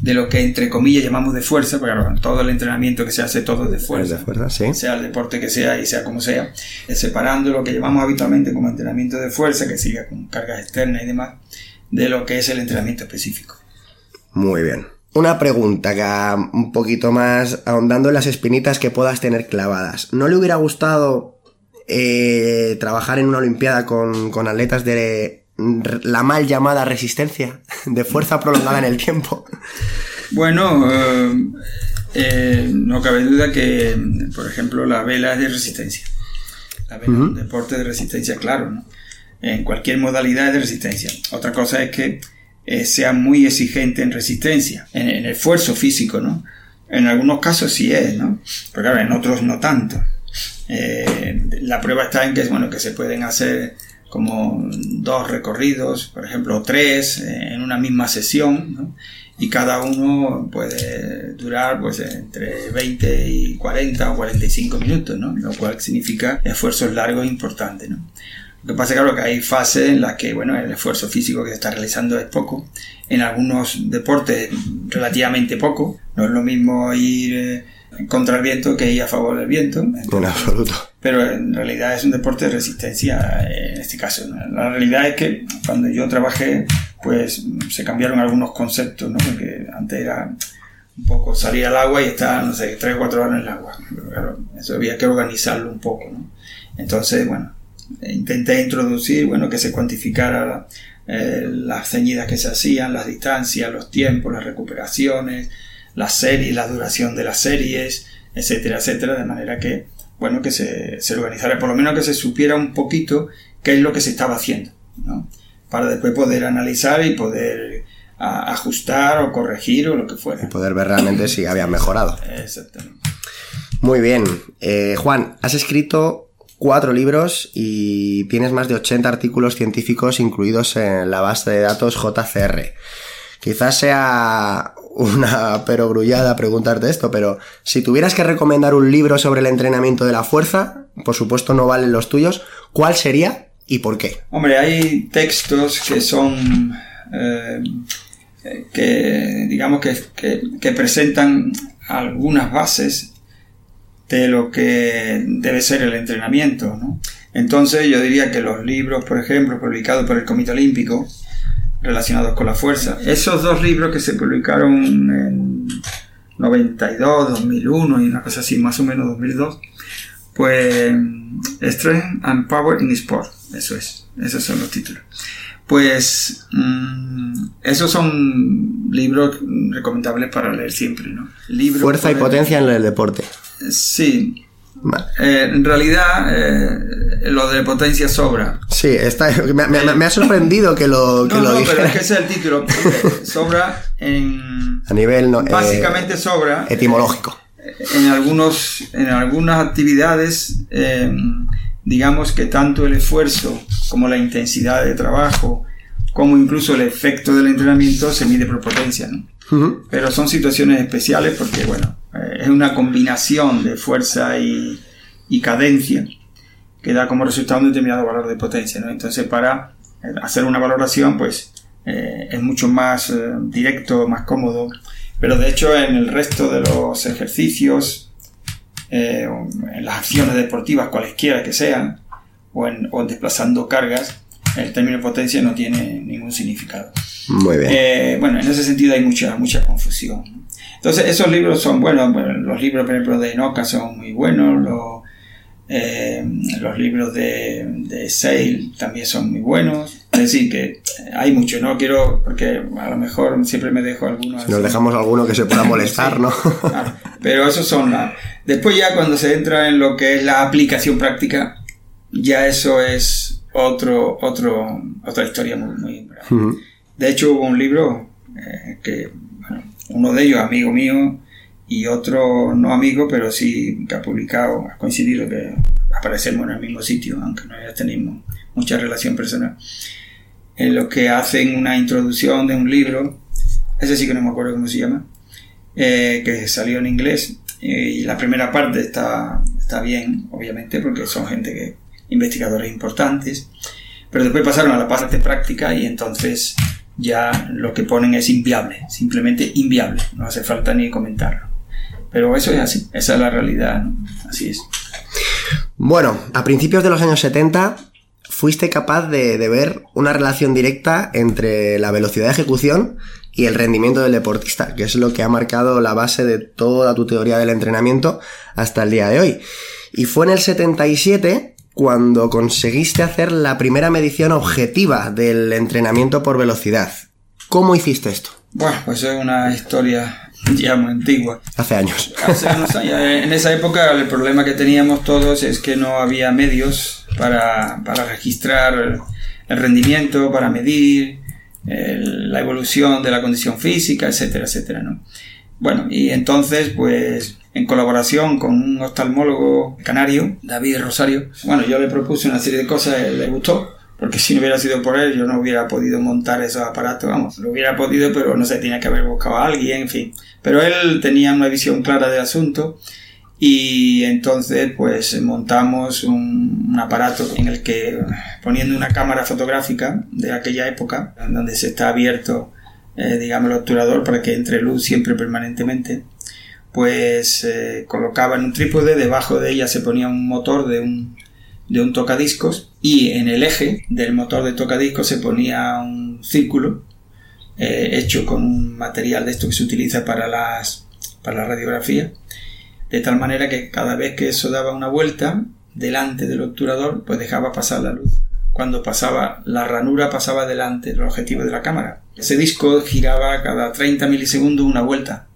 de lo que entre comillas llamamos de fuerza, porque claro, todo el entrenamiento que se hace todo es de fuerza De fuerza, sí. sea el deporte que sea y sea como sea, separando lo que llamamos habitualmente como entrenamiento de fuerza, que siga con cargas externas y demás, de lo que es el entrenamiento específico. Muy bien. Una pregunta que un poquito más ahondando en las espinitas que puedas tener clavadas. ¿No le hubiera gustado eh, trabajar en una Olimpiada con, con atletas de la mal llamada resistencia, de fuerza prolongada en el tiempo? Bueno, eh, eh, no cabe duda que, por ejemplo, la vela es de resistencia. La vela es un deporte de resistencia, claro, ¿no? En cualquier modalidad es de resistencia. Otra cosa es que eh, sea muy exigente en resistencia, en, en esfuerzo físico, ¿no? En algunos casos sí es, ¿no? Pero claro, en otros no tanto. La prueba está en que, bueno, que se pueden hacer como dos recorridos, por ejemplo, tres eh, en una misma sesión, ¿no? y cada uno puede durar pues entre 20 y 40 o 45 minutos, ¿no? Lo cual significa esfuerzos largos importantes, ¿no? Lo que pasa, claro, que hay fases en las que, bueno, el esfuerzo físico que se está realizando es poco. En algunos deportes, relativamente poco. No es lo mismo ir eh, contra el viento que ir a favor del viento. En absoluto. Pero en realidad es un deporte de resistencia eh, en este caso. La realidad es que cuando yo trabajé, pues se cambiaron algunos conceptos, ¿no? Porque antes era un poco salir al agua y estar, no sé, tres o cuatro horas en el agua. Pero claro, eso había que organizarlo un poco, ¿no? Entonces, bueno, intenté introducir, bueno, que se cuantificara eh, las ceñidas que se hacían, las distancias, los tiempos, las recuperaciones, las series, la duración de las series, etcétera, etcétera, de manera que, bueno, que se, se organizara, por lo menos que se supiera un poquito qué es lo que se estaba haciendo, ¿no? Para después poder analizar y poder a- ajustar o corregir o lo que fuera. Y poder ver realmente si habían mejorado. Exactamente. Muy bien. Eh, Juan, has escrito cuatro libros y tienes más de 80 artículos científicos incluidos en la base de datos JCR. Quizás sea una perogrullada preguntarte esto, pero si tuvieras que recomendar un libro sobre el entrenamiento de la fuerza, por supuesto no valen los tuyos, ¿cuál sería y por qué? Hombre, hay textos que son eh, que digamos que, que- que presentan algunas bases de lo que debe ser el entrenamiento, ¿no? Entonces yo diría que los libros, por ejemplo, publicados por el Comité Olímpico, relacionados con la fuerza, esos dos libros que se publicaron en 92, 2001 y una cosa así, más o menos 2002, Pues Strength and Power in Sport, eso es, esos son los títulos. Pues mm, esos son libros recomendables para leer siempre, ¿no? Libros Fuerza y potencia en el deporte. Sí. Eh, en realidad, eh, lo de potencia sobra. Sí, está, me, me- me ha sorprendido que lo, que No, lo no, pero dijera. es que ese es el título. sobra en. A nivel no, eh, Básicamente sobra. etimológico. en algunos en algunas actividades eh, digamos que tanto el esfuerzo como la intensidad de trabajo como incluso el efecto del entrenamiento se mide por potencia ¿no? Pero son situaciones especiales porque bueno eh, es una combinación de fuerza y, cadencia que da como resultado un determinado valor de potencia entonces para eh, hacer una valoración pues eh, es mucho más directo más cómodo. Pero de hecho en el resto de los ejercicios en las acciones deportivas cualesquiera que sean o en, o desplazando cargas el término potencia no tiene ningún significado Muy bien. eh, bueno, en ese sentido hay mucha, mucha confusión. Entonces, esos libros son buenos. Bueno, los libros, por ejemplo, de Enoca son muy buenos. Los, eh, los libros de, de Sale también son muy buenos. Es decir, que hay mucho. No quiero, porque a lo mejor siempre me dejo algunos. si nos dejamos alguno que se pueda molestar, Sí, ¿no? claro. Pero esos son la... Después ya cuando se entra en lo que es la aplicación práctica, ya eso es otro, otro, otra historia muy, muy. De hecho, hubo un libro eh, que, uno de ellos amigo mío y otro no amigo, pero sí que ha publicado, ha coincidido que aparecemos en el mismo sitio, aunque no ya tenemos mucha relación personal, en los que hacen una introducción de un libro, ese sí que no me acuerdo cómo se llama, eh, que salió en inglés eh, y la primera parte está, está bien, obviamente, porque son gente que, investigadores importantes, pero después pasaron a la parte práctica y entonces ya lo que ponen es inviable, simplemente inviable, no hace falta ni comentarlo. Pero eso es así, esa es la realidad, ¿no? así es. Bueno, a principios de los años 70 fuiste capaz de, de ver una relación directa entre la velocidad de ejecución y el rendimiento del deportista, que es lo que ha marcado la base de toda tu teoría del entrenamiento hasta el día de hoy. Y fue en el 77 cuando conseguiste hacer la primera medición objetiva del entrenamiento por velocidad. ¿Cómo hiciste esto? Bueno, pues es una historia ya muy antigua. Hace años. Hace unos años, en esa época el problema que teníamos todos es que no había medios para, para registrar el, rendimiento, para medir el- la evolución de la condición física, etcétera, etcétera, ¿no? Bueno, y entonces, pues, en colaboración con un oftalmólogo canario, David Rosario, bueno, yo le propuse una serie de cosas, él le gustó, porque si no hubiera sido por él, yo no hubiera podido montar esos aparatos, vamos, lo hubiera podido, pero no sé, tenía que haber buscado a alguien, en fin. Pero él tenía una visión clara del asunto y entonces pues montamos un, un aparato en el que poniendo una cámara fotográfica de aquella época, donde se está abierto, eh, digamos, el obturador para que entre luz siempre permanentemente, pues eh, colocaba en un trípode, debajo de ella se ponía un motor de un, de un tocadiscos y en el eje del motor de tocadiscos se ponía un círculo eh, hecho con un material de esto que se utiliza para las para la radiografía de tal manera que cada vez que eso daba una vuelta delante del obturador pues dejaba pasar la luz. Cuando pasaba la ranura pasaba delante del objetivo de la cámara. Ese disco giraba cada 30 milisegundos una vuelta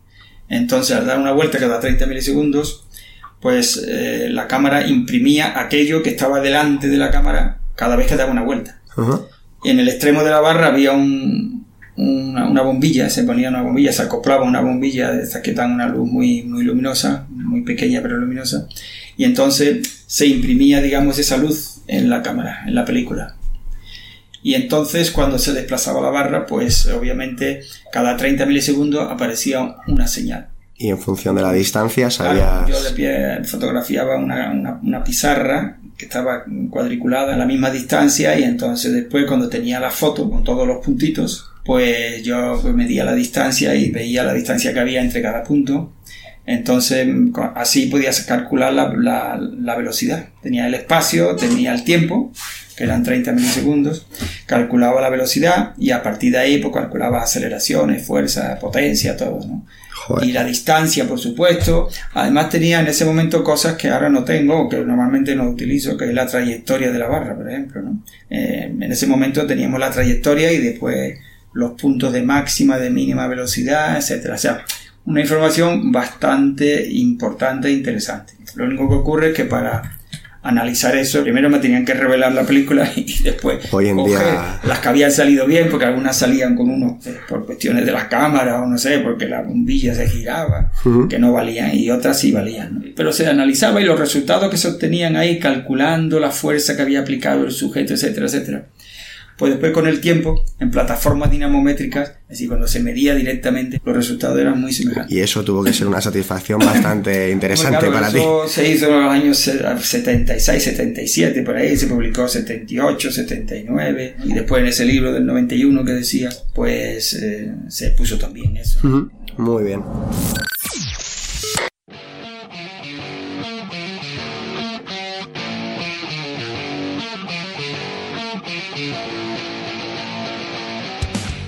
entonces al dar una vuelta cada 30 milisegundos pues eh, la cámara imprimía aquello que estaba delante de la cámara cada vez que daba una vuelta Ujú. y en el extremo de la barra había un, una, una bombilla, se ponía una bombilla, se acoplaba una bombilla de estas que dan una luz muy, muy luminosa, muy pequeña pero luminosa, y entonces se imprimía, digamos, esa luz en la cámara, en la película. Y entonces cuando se desplazaba la barra, pues obviamente cada 30 milisegundos aparecía una señal. Y en función de la distancia Claro, sabías... yo de pie fotografiaba una, una- una pizarra que estaba cuadriculada a la misma distancia y entonces después cuando tenía la foto con todos los puntitos, pues yo medía la distancia y veía la distancia que había entre cada punto. Entonces así podías calcular la, la- la velocidad. Tenía el espacio, tenía el tiempo, que eran 30 milisegundos, calculaba la velocidad y a partir de ahí pues calculaba aceleraciones, fuerza, potencia, todo, ¿no? Y la distancia, por supuesto. Además tenía en ese momento cosas que ahora no tengo o que normalmente no utilizo, que es la trayectoria de la barra, por ejemplo. ¿no? Eh, en ese momento teníamos la trayectoria y después los puntos de máxima, de mínima velocidad, etcétera. O sea, una información bastante importante e interesante. Lo único que ocurre es que para analizar eso, primero me tenían que revelar la película y después Hoy en coger día- las que habían salido bien, porque algunas salían con uno eh, por cuestiones de las cámaras o no sé, porque la bombilla se giraba, que no valían y otras sí valían. ¿no? Pero se analizaba y los resultados que se obtenían ahí calculando la fuerza que había aplicado el sujeto, etcétera, etcétera. Pues después con el tiempo, en plataformas dinamométricas, es decir, cuando se medía directamente, los resultados eran muy semejantes. Y eso tuvo que ser una satisfacción bastante interesante Claro, para ti. eso se hizo en los años se- 76, 77, por ahí se publicó 78, 79, y después en ese libro del 91 que decía, pues eh, se puso también eso. Muy bien.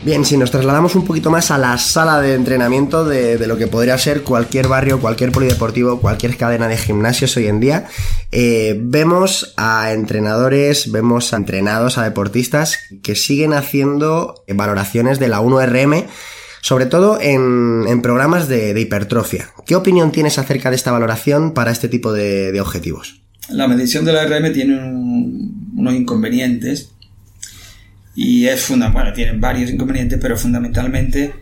Bien, si nos trasladamos un poquito más a la sala de entrenamiento de, lo que podría ser cualquier barrio, cualquier polideportivo, cualquier cadena de gimnasios hoy en día, eh, vemos a entrenadores, vemos a entrenados, a deportistas que siguen haciendo valoraciones de la 1RM, sobre todo en, programas de, hipertrofia. ¿Qué opinión tienes acerca de esta valoración para este tipo de, objetivos? La medición de la RM tiene un- unos inconvenientes y es fundamental, bueno, tienen varios inconvenientes, pero fundamentalmente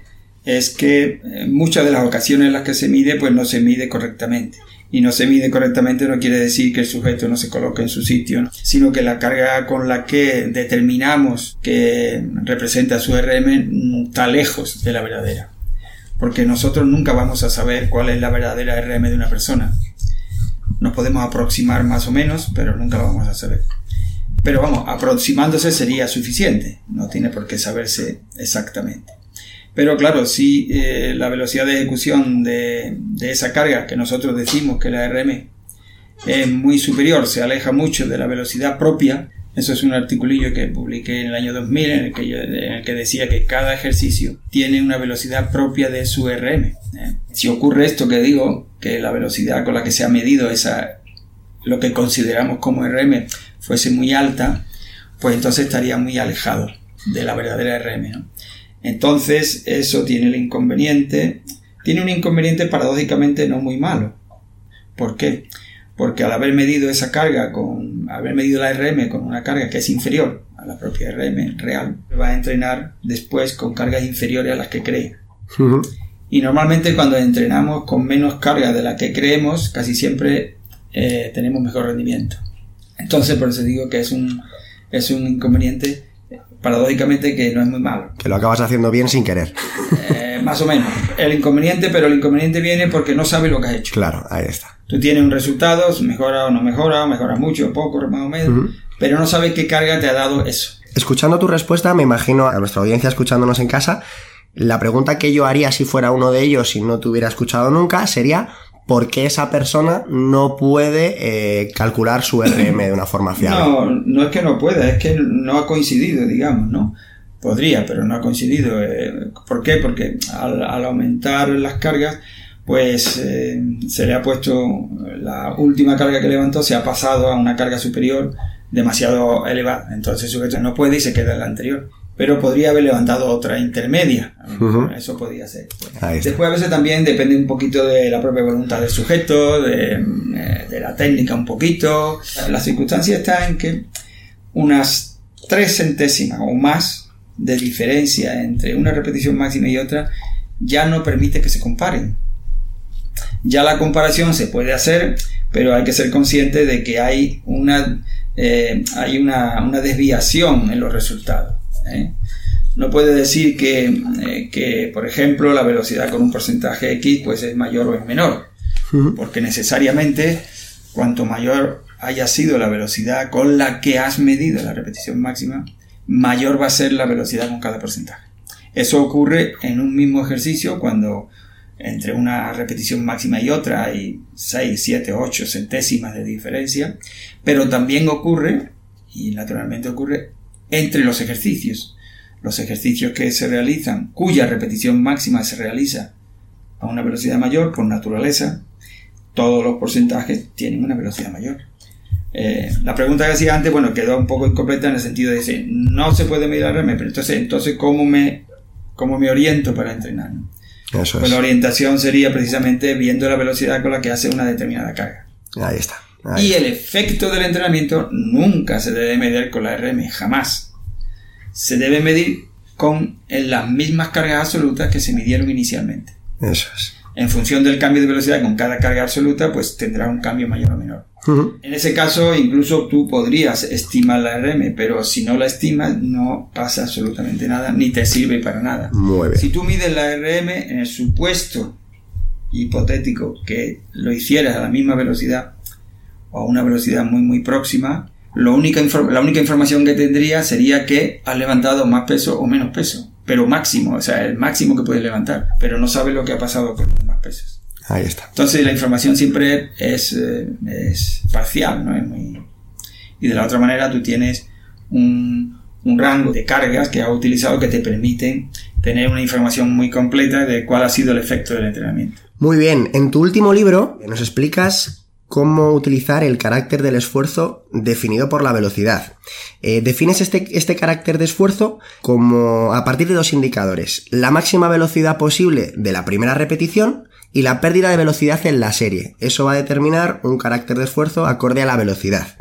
es que en muchas de las ocasiones en las que se mide, pues no se mide correctamente. Y no se mide correctamente no quiere decir que el sujeto no se coloque en su sitio, ¿no? sino que la carga con la que determinamos que representa su RM está lejos de la verdadera. Porque nosotros nunca vamos a saber cuál es la verdadera RM de una persona. Nos podemos aproximar más o menos, pero nunca lo vamos a saber. Pero vamos, aproximándose sería suficiente, no tiene por qué saberse exactamente. Pero claro, si eh, la velocidad de ejecución de, de esa carga que nosotros decimos que la RM es muy superior, se aleja mucho de la velocidad propia, eso es un articulillo que publiqué en el año 2000 en el que, yo- en el que decía que cada ejercicio tiene una velocidad propia de su RM. ¿eh? Si ocurre esto que digo, que la velocidad con la que se ha medido esa, lo que consideramos como RM fuese muy alta, pues entonces estaría muy alejado de la verdadera RM. ¿no? Entonces eso tiene el inconveniente, tiene un inconveniente paradójicamente no muy malo. ¿Por qué? Porque al haber medido esa carga con, haber medido la RM con una carga que es inferior a la propia RM real, va a entrenar después con cargas inferiores a las que cree. Y normalmente cuando entrenamos con menos carga de la que creemos, casi siempre eh, tenemos mejor rendimiento. Entonces, por eso digo que es un, es un inconveniente, paradójicamente, que no es muy malo. Que lo acabas haciendo bien sin querer. Eh, más o menos. El inconveniente, pero el inconveniente viene porque no sabes lo que has hecho. Claro, ahí está. Tú tienes un resultado, mejora o no mejora, mejora mucho o poco, más o menos, pero no sabes qué carga te ha dado eso. Escuchando tu respuesta, me imagino a nuestra audiencia escuchándonos en casa, la pregunta que yo haría si fuera uno de ellos y no te hubiera escuchado nunca sería ¿por qué esa persona no puede eh, calcular su RM de una forma fiable? No, no es que no pueda, es que no ha coincidido, digamos, ¿no? Podría, pero no ha coincidido. eh, ¿Por qué? Porque al, al aumentar las cargas, pues eh, se le ha puesto la última carga que levantó, se ha pasado a una carga superior demasiado elevada. Entonces el sujeto no puede y se queda en la anterior. Pero podría haber levantado otra intermedia. Eso podría ser. Después a veces también depende un poquito de la propia voluntad del sujeto, de, eh, de la técnica un poquito. La circunstancia está en que unas tres centésimas o más de diferencia entre una repetición máxima y otra ya no permite que se comparen. Ya la comparación se puede hacer, pero hay que ser consciente de que hay una, eh, hay una, una desviación en los resultados. ¿Eh? No puede decir que, eh, que, por ejemplo, la velocidad con un porcentaje X pues es mayor o es menor, porque necesariamente cuanto mayor haya sido la velocidad con la que has medido la repetición máxima, mayor va a ser la velocidad con cada porcentaje. Eso ocurre en un mismo ejercicio cuando entre una repetición máxima y otra hay 6, 7, 8 centésimas de diferencia, pero también ocurre, y naturalmente ocurre, entre los ejercicios. Los ejercicios que se realizan, cuya repetición máxima se realiza a una velocidad mayor por naturaleza, todos los porcentajes tienen una velocidad mayor. Eh, la pregunta que hacía antes, bueno, quedó un poco incompleta en el sentido de decir, no se puede medir la RM, pero entonces, entonces ¿cómo, me, cómo me oriento para entrenar? Eso Pues es. la orientación sería precisamente viendo la velocidad con la que hace una determinada carga. Ahí está. Ahí Y el efecto del entrenamiento nunca se debe medir con la RM, jamás. Se debe medir con en las mismas cargas absolutas que se midieron inicialmente. Eso es. En función del cambio de velocidad con cada carga absoluta, pues tendrá un cambio mayor o menor. En ese caso, incluso tú podrías estimar la RM, pero si no la estimas, no pasa absolutamente nada, ni te sirve para nada. Muy bien. Si tú mides la RM en el supuesto hipotético que lo hicieras a la misma velocidad o a una velocidad muy muy próxima, lo única la única información que tendría sería que has levantado más peso o menos peso, pero máximo, o sea, el máximo que puedes levantar, pero no sabes lo que ha pasado con los más pesos. Ahí está. Entonces la información siempre es, eh, es parcial, ¿no? Es muy- Y de la otra manera tú tienes un, un rango de cargas que has utilizado que te permiten tener una información muy completa de cuál ha sido el efecto del entrenamiento. Muy bien, en tu último libro nos explicas cómo utilizar el carácter del esfuerzo definido por la velocidad. Eh, defines este, este carácter de esfuerzo como a partir de dos indicadores, la máxima velocidad posible de la primera repetición y la pérdida de velocidad en la serie. Eso va a determinar un carácter de esfuerzo acorde a la velocidad.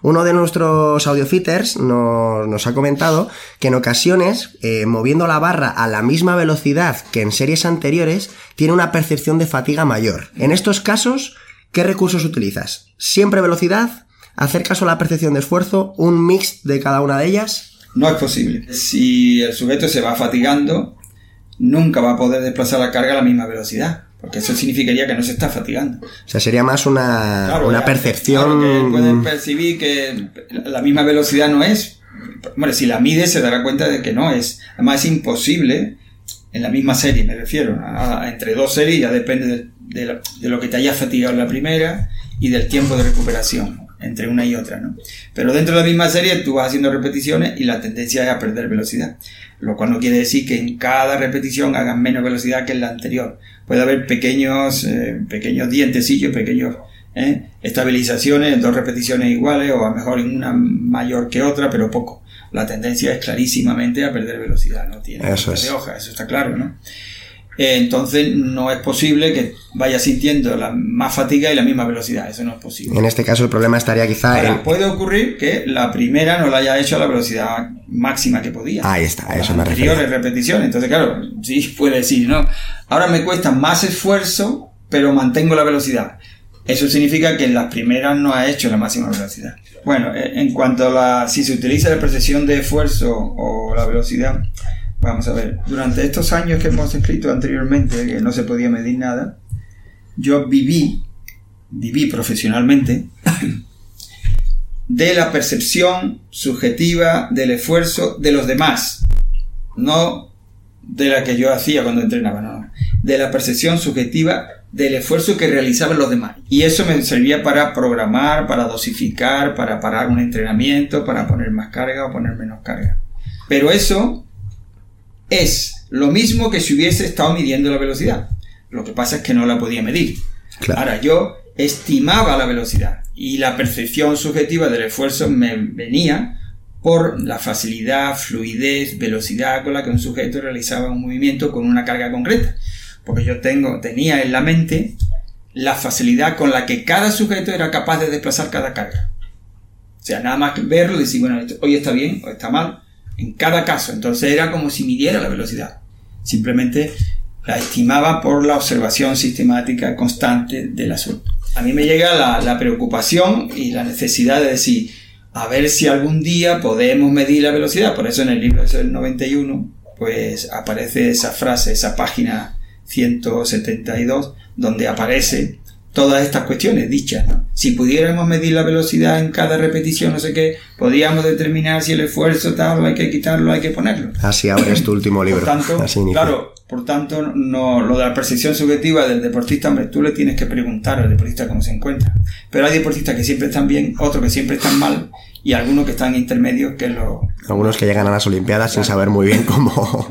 Uno de nuestros audiofitters nos, nos ha comentado que en ocasiones, eh, moviendo la barra a la misma velocidad que en series anteriores, tiene una percepción de fatiga mayor. En estos casos, ¿qué recursos utilizas? ¿Siempre velocidad? ¿Hacer caso a la percepción de esfuerzo? ¿Un mix de cada una de ellas? No es posible. Si el sujeto se va fatigando, nunca va a poder desplazar la carga a la misma velocidad, porque eso significaría que no se está fatigando. O sea, sería más una, Claro, una percepción... claro, que pueden percibir que la misma velocidad no es. Bueno, si la mide se dará cuenta de que no es. Además es imposible, en la misma serie me refiero, a- a- entre dos series ya depende de, de la- de lo que te haya fatigado en la primera y del tiempo de recuperación entre una y otra, ¿no? Pero dentro de la misma serie tú vas haciendo repeticiones y la tendencia es a perder velocidad, lo cual no quiere decir que en cada repetición hagas menos velocidad que en la anterior. Puede haber pequeños, eh, pequeños dientecillos, pequeños ¿eh? estabilizaciones en dos repeticiones iguales o a lo mejor en una mayor que otra, pero poco. La tendencia es clarísimamente a perder velocidad, no tiene Eso es. de hoja, eso está claro, ¿no? Eh, entonces no es posible que vaya sintiendo la más fatiga y la misma velocidad, eso no es posible. En este caso el problema estaría quizá Ahora, en... puede ocurrir que la primera no la haya hecho a la velocidad máxima que podía. Ahí está, a eso me refiero. repeticiones. Entonces, claro, sí puede decir, ¿no? Ahora me cuesta más esfuerzo, pero mantengo la velocidad. Eso significa que en las primeras no ha hecho la máxima velocidad. Bueno, eh, en cuanto a la, si se utiliza la percepción de esfuerzo o la velocidad, vamos a ver, durante estos años que hemos escrito anteriormente, que no se podía medir nada, yo viví, viví profesionalmente, de la percepción subjetiva del esfuerzo de los demás, no de la que yo hacía cuando entrenaba, no, de la percepción subjetiva del esfuerzo que realizaban los demás. Y eso me servía para programar, para dosificar, para parar un entrenamiento, para poner más carga o poner menos carga. Pero eso es lo mismo que si hubiese estado midiendo la velocidad. Lo que pasa es que no la podía medir. Claro. Ahora, yo estimaba la velocidad y la percepción subjetiva del esfuerzo me venía por la facilidad, fluidez, velocidad con la que un sujeto realizaba un movimiento con una carga concreta. Porque yo tengo, tenía en la mente la facilidad con la que cada sujeto era capaz de desplazar cada carga. O sea, nada más que verlo y decir, bueno, esto- hoy está bien o está mal, en cada caso. Entonces era como si midiera la velocidad. Simplemente la estimaba por la observación sistemática constante del asunto. A mí me llega la, la preocupación y la necesidad de decir, a ver si algún día podemos medir la velocidad. Por eso en el libro del 91, pues aparece esa frase, esa página 172, donde aparece todas estas cuestiones dichas. ¿no? Si pudiéramos medir la velocidad en cada repetición, no sé qué, podríamos determinar si el esfuerzo tal, hay que quitarlo, hay que ponerlo. Así abres tu último libro. Por tanto, Así claro, por tanto, no, lo de la percepción subjetiva del deportista, hombre, tú le tienes que preguntar al deportista cómo se encuentra. Pero hay deportistas que siempre están bien, otros que siempre están mal, y algunos que están intermedios que lo... Algunos que llegan a las Olimpiadas sin saber muy bien cómo...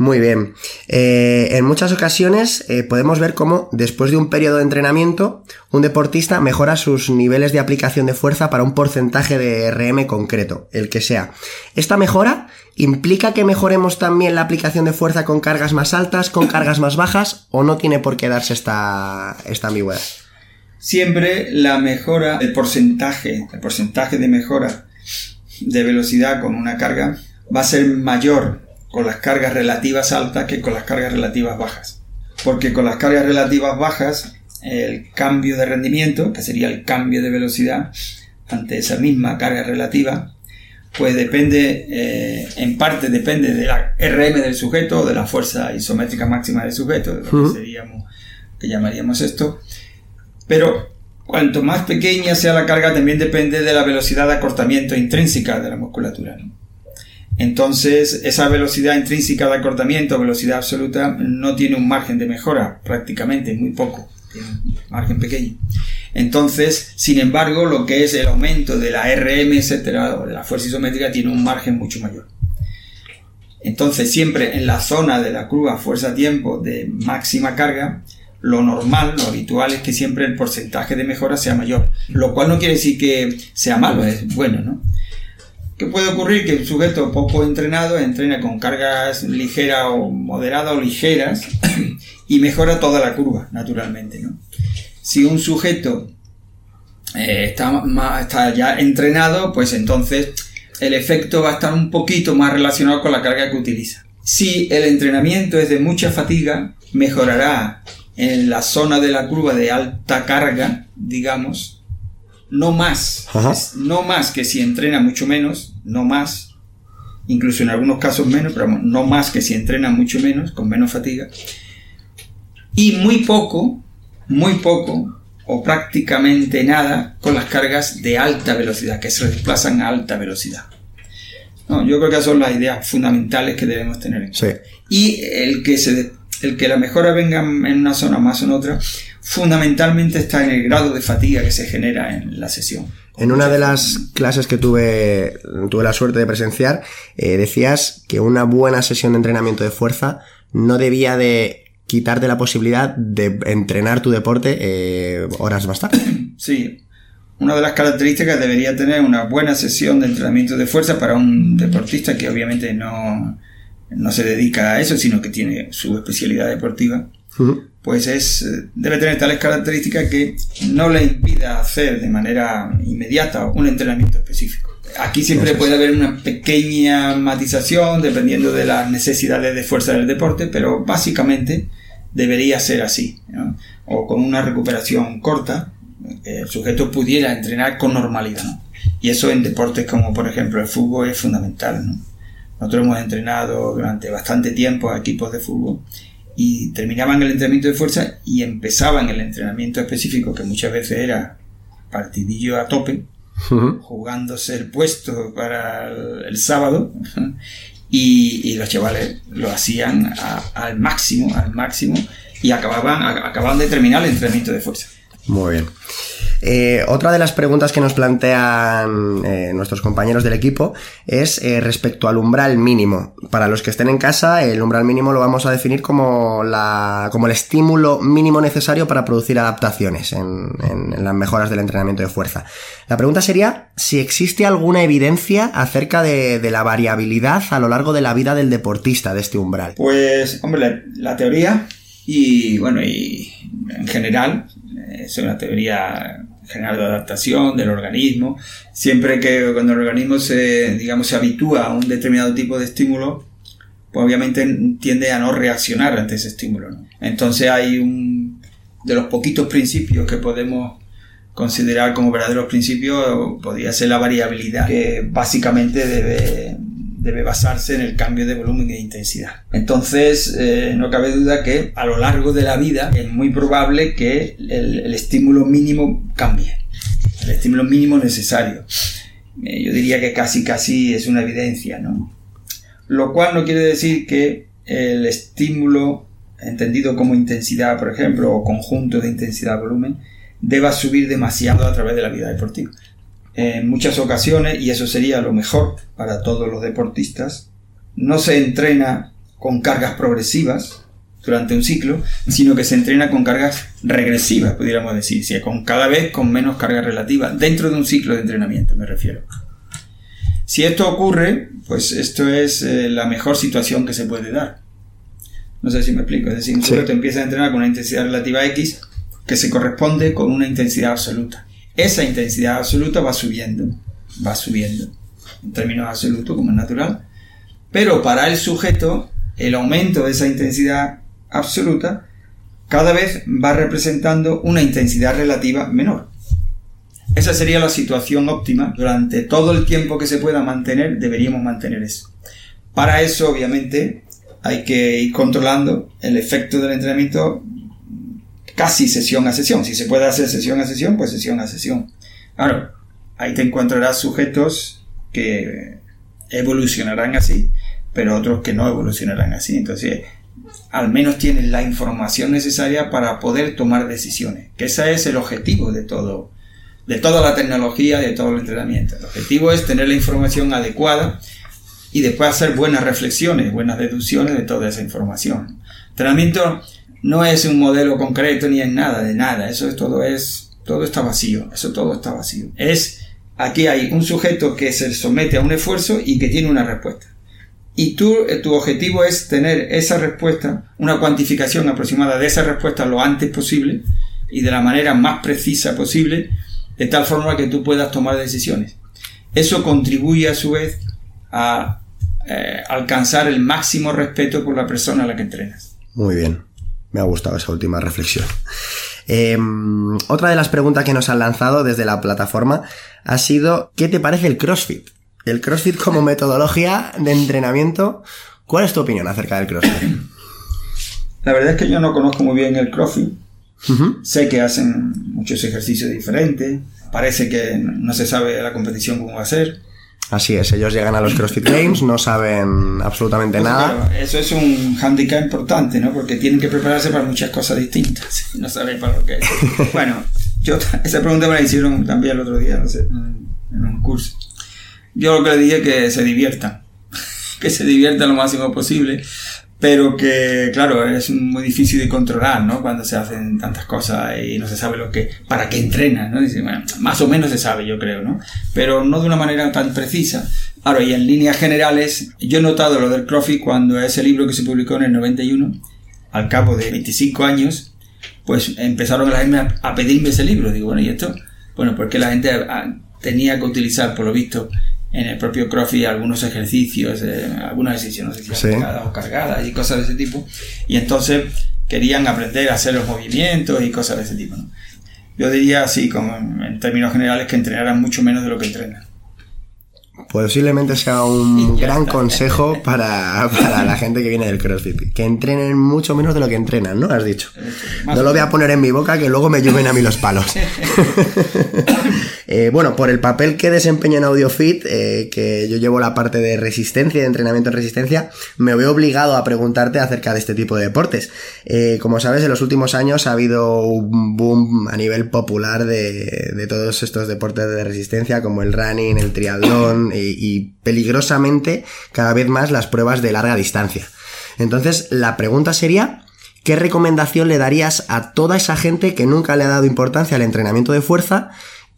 Muy bien. Eh, en muchas ocasiones eh, podemos ver cómo después de un periodo de entrenamiento, un deportista mejora sus niveles de aplicación de fuerza para un porcentaje de RM concreto, el que sea. Esta mejora implica que mejoremos también la aplicación de fuerza con cargas más altas, con cargas más bajas, o no tiene por qué darse esta, esta ambigüedad. Siempre la mejora, el porcentaje, el porcentaje de mejora de velocidad con una carga va a ser mayor con las cargas relativas altas que con las cargas relativas bajas. Porque con las cargas relativas bajas, el cambio de rendimiento, que sería el cambio de velocidad ante esa misma carga relativa, pues depende, eh, en parte depende de la RM del sujeto, de la fuerza isométrica máxima del sujeto, de lo que, seríamos, que llamaríamos esto. Pero cuanto más pequeña sea la carga, también depende de la velocidad de acortamiento intrínseca de la musculatura. Entonces, esa velocidad intrínseca de acortamiento, velocidad absoluta, no tiene un margen de mejora, prácticamente, muy poco, tiene un margen pequeño. Entonces, sin embargo, lo que es el aumento de la RM, etcétera, o de la fuerza isométrica, tiene un margen mucho mayor. Entonces, siempre en la zona de la curva fuerza-tiempo de máxima carga, lo normal, lo habitual es que siempre el porcentaje de mejora sea mayor. Lo cual no quiere decir que sea malo, es bueno, ¿no? ¿Qué puede ocurrir? Que el sujeto poco entrenado entrena con cargas ligeras o moderadas o ligeras y mejora toda la curva, naturalmente. ¿no? Si un sujeto eh, está, está ya entrenado, pues entonces el efecto va a estar un poquito más relacionado con la carga que utiliza. Si el entrenamiento es de mucha fatiga, mejorará en la zona de la curva de alta carga, digamos, no más, no más que si entrena mucho menos, no más, incluso en algunos casos menos, pero no más que si entrena mucho menos, con menos fatiga, y muy poco, muy poco, o prácticamente nada, con las cargas de alta velocidad, que se desplazan a alta velocidad. No, yo creo que esas son las ideas fundamentales que debemos tener en cuenta. Y el que, se, el que la mejora venga en una zona más o en otra, fundamentalmente está en el grado de fatiga que se genera en la sesión. En una de las clases que tuve, tuve la suerte de presenciar, eh, decías que una buena sesión de entrenamiento de fuerza no debía de quitarte la posibilidad de entrenar tu deporte eh, horas más tarde. Sí, una de las características debería tener una buena sesión de entrenamiento de fuerza para un deportista que obviamente no, no se dedica a eso, sino que tiene su especialidad deportiva pues es, eh, debe tener tales características que no le impida hacer de manera inmediata un entrenamiento específico. Aquí siempre puede haber una pequeña matización dependiendo de las necesidades de fuerza del deporte, pero básicamente debería ser así. O con una recuperación corta, el sujeto pudiera entrenar con normalidad. Y eso en deportes como por ejemplo el fútbol es fundamental. Nosotros hemos entrenado durante bastante tiempo a equipos de fútbol y terminaban el entrenamiento de fuerza y empezaban el entrenamiento específico, que muchas veces era partidillo a tope, jugándose el puesto para el, sábado, y, los chavales lo hacían al máximo, al máximo, y acababan, acababan de terminar el entrenamiento de fuerza. Muy bien. Eh, otra de las preguntas que nos plantean eh, nuestros compañeros del equipo es eh, respecto al umbral mínimo. Para los que estén en casa, el umbral mínimo lo vamos a definir como, la, como el estímulo mínimo necesario para producir adaptaciones en, las mejoras del entrenamiento de fuerza. La pregunta sería si existe alguna evidencia acerca de, la variabilidad a lo largo de la vida del deportista de este umbral. Pues, hombre, la teoría y bueno, y en general es una teoría general de adaptación del organismo. Siempre que cuando el organismo se, digamos, se habitúa a un determinado tipo de estímulo, pues obviamente tiende a no reaccionar ante ese estímulo. Entonces hay un de los poquitos principios que podemos considerar como verdaderos principios, podría ser la variabilidad, que básicamente debe debe basarse en el cambio de volumen e intensidad. Entonces, eh, no cabe duda que a lo largo de la vida es muy probable que el, estímulo mínimo cambie, el estímulo mínimo necesario. Eh, yo diría que casi casi es una evidencia, ¿no? Lo cual no quiere decir que el estímulo, entendido como intensidad, por ejemplo, o conjunto de intensidad-volumen, deba subir demasiado a través de la vida deportiva en muchas ocasiones, y eso sería lo mejor para todos los deportistas, no se entrena con cargas progresivas durante un ciclo, sino que se entrena con cargas regresivas, pudiéramos decir, con cada vez con menos carga relativa, dentro de un ciclo de entrenamiento, me refiero. Si esto ocurre, pues esto es eh, la mejor situación que se puede dar. No sé si me explico. Es decir, un te empieza a entrenar con una intensidad relativa X que se corresponde con una intensidad absoluta. Esa intensidad absoluta va subiendo, va subiendo, en términos absolutos, como es natural. Pero para el sujeto, el aumento de esa intensidad absoluta cada vez va representando una intensidad relativa menor. Esa sería la situación óptima. Durante todo el tiempo que se pueda mantener, deberíamos mantener eso. Para eso, obviamente, hay que ir controlando el efecto del entrenamiento casi sesión a sesión. Si se puede hacer sesión a sesión, pues sesión a sesión. Claro, ahí te encontrarás sujetos que evolucionarán así, pero otros que no evolucionarán así. Entonces, al menos tienes la información necesaria para poder tomar decisiones, que ese es el objetivo de todo, de toda la tecnología, de todo el entrenamiento. El objetivo es tener la información adecuada y después hacer buenas reflexiones, buenas deducciones de toda esa información. Entrenamiento no es un modelo concreto ni es nada de nada, eso es todo es todo está vacío, eso todo está vacío. Es aquí hay un sujeto que se somete a un esfuerzo y que tiene una respuesta. Y tú, eh, tu objetivo es tener esa respuesta, una cuantificación aproximada de esa respuesta lo antes posible y de la manera más precisa posible, de tal forma que tú puedas tomar decisiones. Eso contribuye a su vez a eh, alcanzar el máximo respeto por la persona a la que entrenas. Muy bien, me ha gustado esa última reflexión. Em, otra de las preguntas que nos han lanzado desde la plataforma ha sido ¿qué te parece el CrossFit? El CrossFit como metodología de entrenamiento, ¿cuál es tu opinión acerca del CrossFit? La verdad es que yo no conozco muy bien el CrossFit. Sé que hacen muchos ejercicios diferentes. Parece que no se sabe la competición cómo va a ser. Así es, ellos llegan a los CrossFit Games, no saben absolutamente pues nada. eso es un handicap importante, ¿no? Porque tienen que prepararse para muchas cosas distintas. No saben para lo que es. bueno, yo esa pregunta me la hicieron también el otro día, no sé, en un curso. Yo lo que le dije es que se diviertan, que se diviertan lo máximo posible, pero que, claro, es muy difícil de controlar, ¿no? Cuando se hacen tantas cosas y no se sabe lo que, para qué entrenan, ¿no? Dice, bueno, más o menos se sabe, yo creo, ¿no? Pero no de una manera tan precisa. Claro, y en líneas generales, yo he notado lo del CrossFit cuando ese libro que se publicó en el 91, al cabo de 25 años, pues empezaron la gente a pedirme ese libro. Digo, bueno, ¿y esto? Bueno, porque la gente tenía que utilizar, por lo visto, en el propio CrossFit algunos ejercicios, eh, algunas ejercicios, no sé si o cargadas y cosas de ese tipo. Y entonces querían aprender a hacer los movimientos y cosas de ese tipo. Yo diría así, como en, términos generales, que entrenaran mucho menos de lo que entrenan posiblemente sea un gran consejo para, la gente que viene del CrossFit. Que entrenen mucho menos de lo que entrenan, ¿no? Has dicho. No lo voy a poner en mi boca que luego me llueven a mí los palos. Eh, bueno, por el papel que desempeño en AudioFit, eh, que yo llevo la parte de resistencia y de entrenamiento en resistencia, me veo obligado a preguntarte acerca de este tipo de deportes. Eh, como sabes, en los últimos años ha habido un boom a nivel popular de, de todos estos deportes de resistencia, como el running, el triatlón, y, peligrosamente cada vez más las pruebas de larga distancia. Entonces, la pregunta sería, ¿qué recomendación le darías a toda esa gente que nunca le ha dado importancia al entrenamiento de fuerza?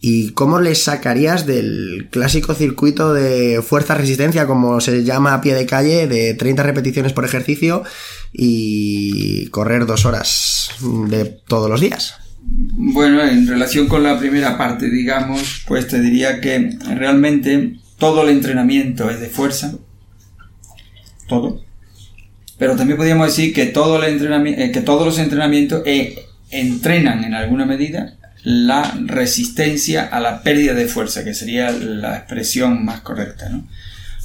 ¿Y cómo les sacarías del clásico circuito de fuerza-resistencia, como se llama a pie de calle, de 30 repeticiones por ejercicio y correr dos horas de todos los días? Bueno, en relación con la primera parte, digamos, pues te diría que realmente todo el entrenamiento es de fuerza, todo. Pero también podríamos decir que, todo el entrenamiento, eh, que todos los entrenamientos eh, entrenan en alguna medida la resistencia a la pérdida de fuerza, que sería la expresión más correcta, ¿no?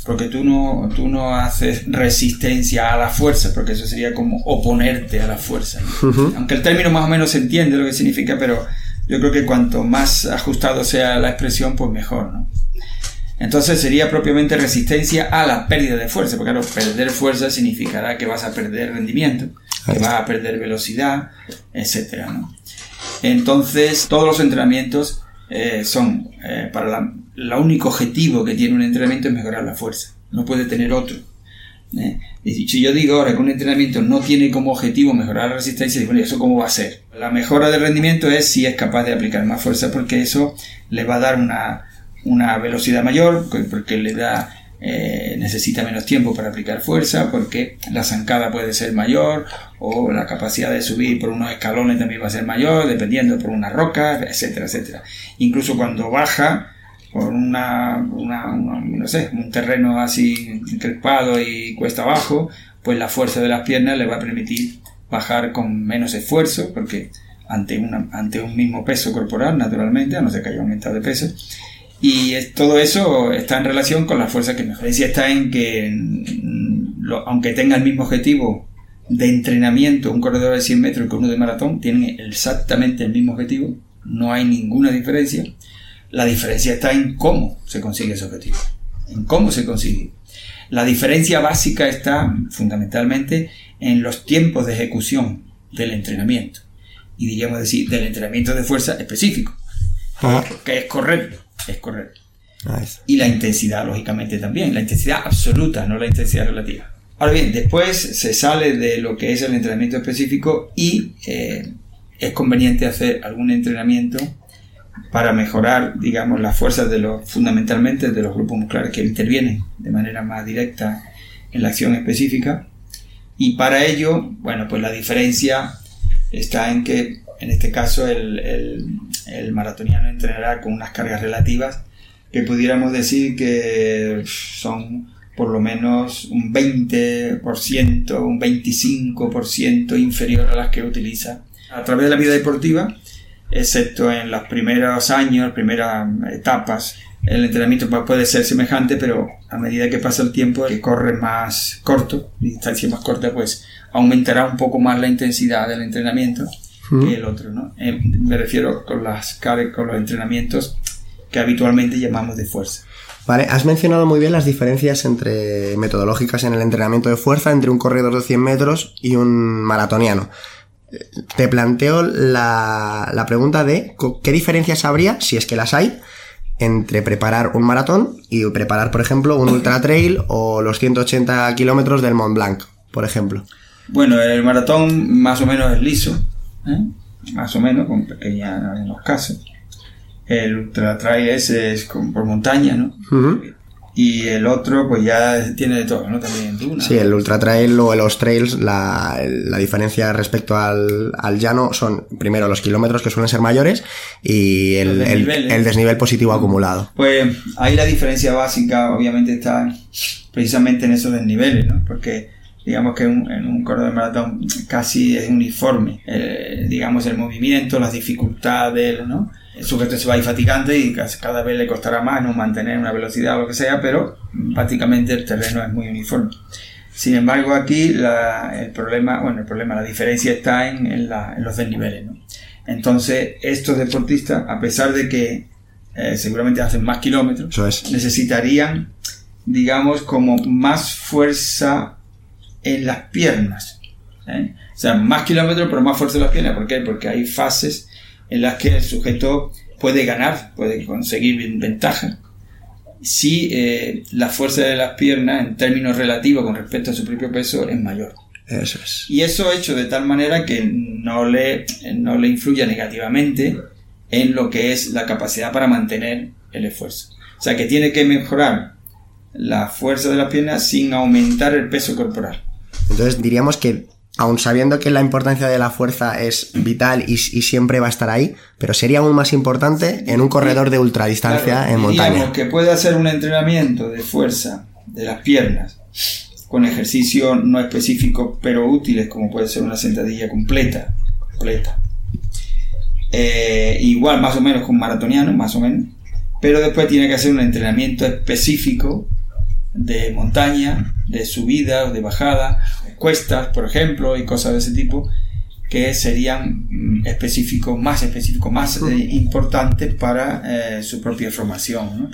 Porque tú no, tú no haces resistencia a la fuerza, porque eso sería como oponerte a la fuerza. Aunque el término más o menos se entiende lo que significa, pero yo creo que cuanto más ajustado sea la expresión, pues mejor, ¿no? Entonces sería propiamente resistencia a la pérdida de fuerza, porque claro, perder fuerza significará que vas a perder rendimiento, que vas a perder velocidad, etc. Entonces, todos los entrenamientos eh, son, eh, para la, el único objetivo que tiene un entrenamiento es mejorar la fuerza, no puede tener otro. ¿eh? Y si yo digo ahora que un entrenamiento no tiene como objetivo mejorar la resistencia, digo, ¿eso cómo va a ser? La mejora de rendimiento es si es capaz de aplicar más fuerza porque eso le va a dar una, una velocidad mayor, porque le da eh, necesita menos tiempo para aplicar fuerza porque la zancada puede ser mayor o la capacidad de subir por unos escalones también va a ser mayor dependiendo por una roca, etcétera, etcétera. Incluso cuando baja por una, no sé, un terreno así crespado y cuesta abajo, pues la fuerza de las piernas le va a permitir bajar con menos esfuerzo porque ante, ante un mismo peso corporal, naturalmente, a no ser que haya aumentado de peso, y todo eso está en relación con la fuerza que. La diferencia está en que, mm, aunque tenga el mismo objetivo de entrenamiento, un corredor de 100 metros que uno de maratón, tienen exactamente el mismo objetivo, no hay ninguna diferencia. La diferencia está en cómo se consigue ese objetivo, en cómo se consigue. La diferencia básica está fundamentalmente en los tiempos de ejecución del entrenamiento, y diríamos decir, del entrenamiento de fuerza específico, que es correcto es correcto. Y la intensidad, lógicamente, también. La intensidad absoluta, no la intensidad relativa. Ahora bien, después se sale de lo que es el entrenamiento específico y eh, es conveniente hacer algún entrenamiento para mejorar, digamos, las fuerzas de los, fundamentalmente de los grupos musculares que intervienen de manera más directa en la acción específica. Y para ello, bueno, pues la diferencia está en que en este caso el, el, maratoniano entrenará con unas cargas relativas que pudiéramos decir que son por lo menos un 20%, un 25% inferior a las que utiliza a través de la vida deportiva, excepto en los primeros años, primeras etapas. El entrenamiento puede ser semejante, pero a medida que pasa el tiempo, que corre más corto, distancia más corta, pues aumentará un poco más la intensidad del entrenamiento que el otro, ¿no? Eh, me refiero con las con los entrenamientos que habitualmente llamamos de fuerza. Vale, has mencionado muy bien las diferencias entre metodológicas en el entrenamiento de fuerza entre un corredor de 100 metros y un maratoniano. Te planteo la, la pregunta de qué diferencias habría, si es que las hay, entre preparar un maratón y preparar, por ejemplo, un ultra trail o los 180 kilómetros del Mont Blanc, por ejemplo. Bueno, el maratón más o menos es liso, ¿eh? más o menos, con pequeña en los casos. El ultra trail ese es por montaña, ¿no? Y el otro, pues ya tiene de todo, ¿no? También duna. Sí, el ultra trail o los trails, la, la diferencia respecto al, al, llano son primero los kilómetros que suelen ser mayores y el, el, desnivel positivo acumulado. Pues ahí la diferencia básica, obviamente, está precisamente en esos desniveles, ¿no? Porque digamos que en un corredor de maratón casi es uniforme, eh, digamos el movimiento, las dificultades, ¿no? El sujeto se va a ir fatigante y cada vez le costará más no mantener una velocidad o lo que sea, pero prácticamente el terreno es muy uniforme. Sin embargo, aquí el problema, bueno, el problema, la diferencia está en, los desniveles, ¿no? Entonces, estos deportistas, a pesar de que eh, seguramente hacen más kilómetros, necesitarían, digamos, como más fuerza en las piernas. ¿eh? O sea, más kilómetros, pero más fuerza en las piernas. ¿Por qué? Porque hay fases en las que el sujeto puede ganar, puede conseguir ventaja. Si eh, la fuerza de las piernas, en términos relativos con respecto a su propio peso, es mayor. Eso es. Y eso hecho de tal manera que no le, no le influya negativamente en lo que es la capacidad para mantener el esfuerzo. O sea que tiene que mejorar la fuerza de las piernas sin aumentar el peso corporal. Entonces diríamos que, aun sabiendo que la importancia de la fuerza es vital y, siempre va a estar ahí, pero sería aún más importante en un corredor de ultradistancia en montaña. que puede hacer un entrenamiento de fuerza de las piernas con ejercicio no específico pero útiles como puede ser una sentadilla completa, completa. Eh, igual más o menos con maratoniano, más o menos, pero después tiene que hacer un entrenamiento específico de montaña, de subida o de bajada, cuestas, por ejemplo, y cosas de ese tipo, que serían mm, específicos, más específicos, más eh, importantes para eh, su propia formación.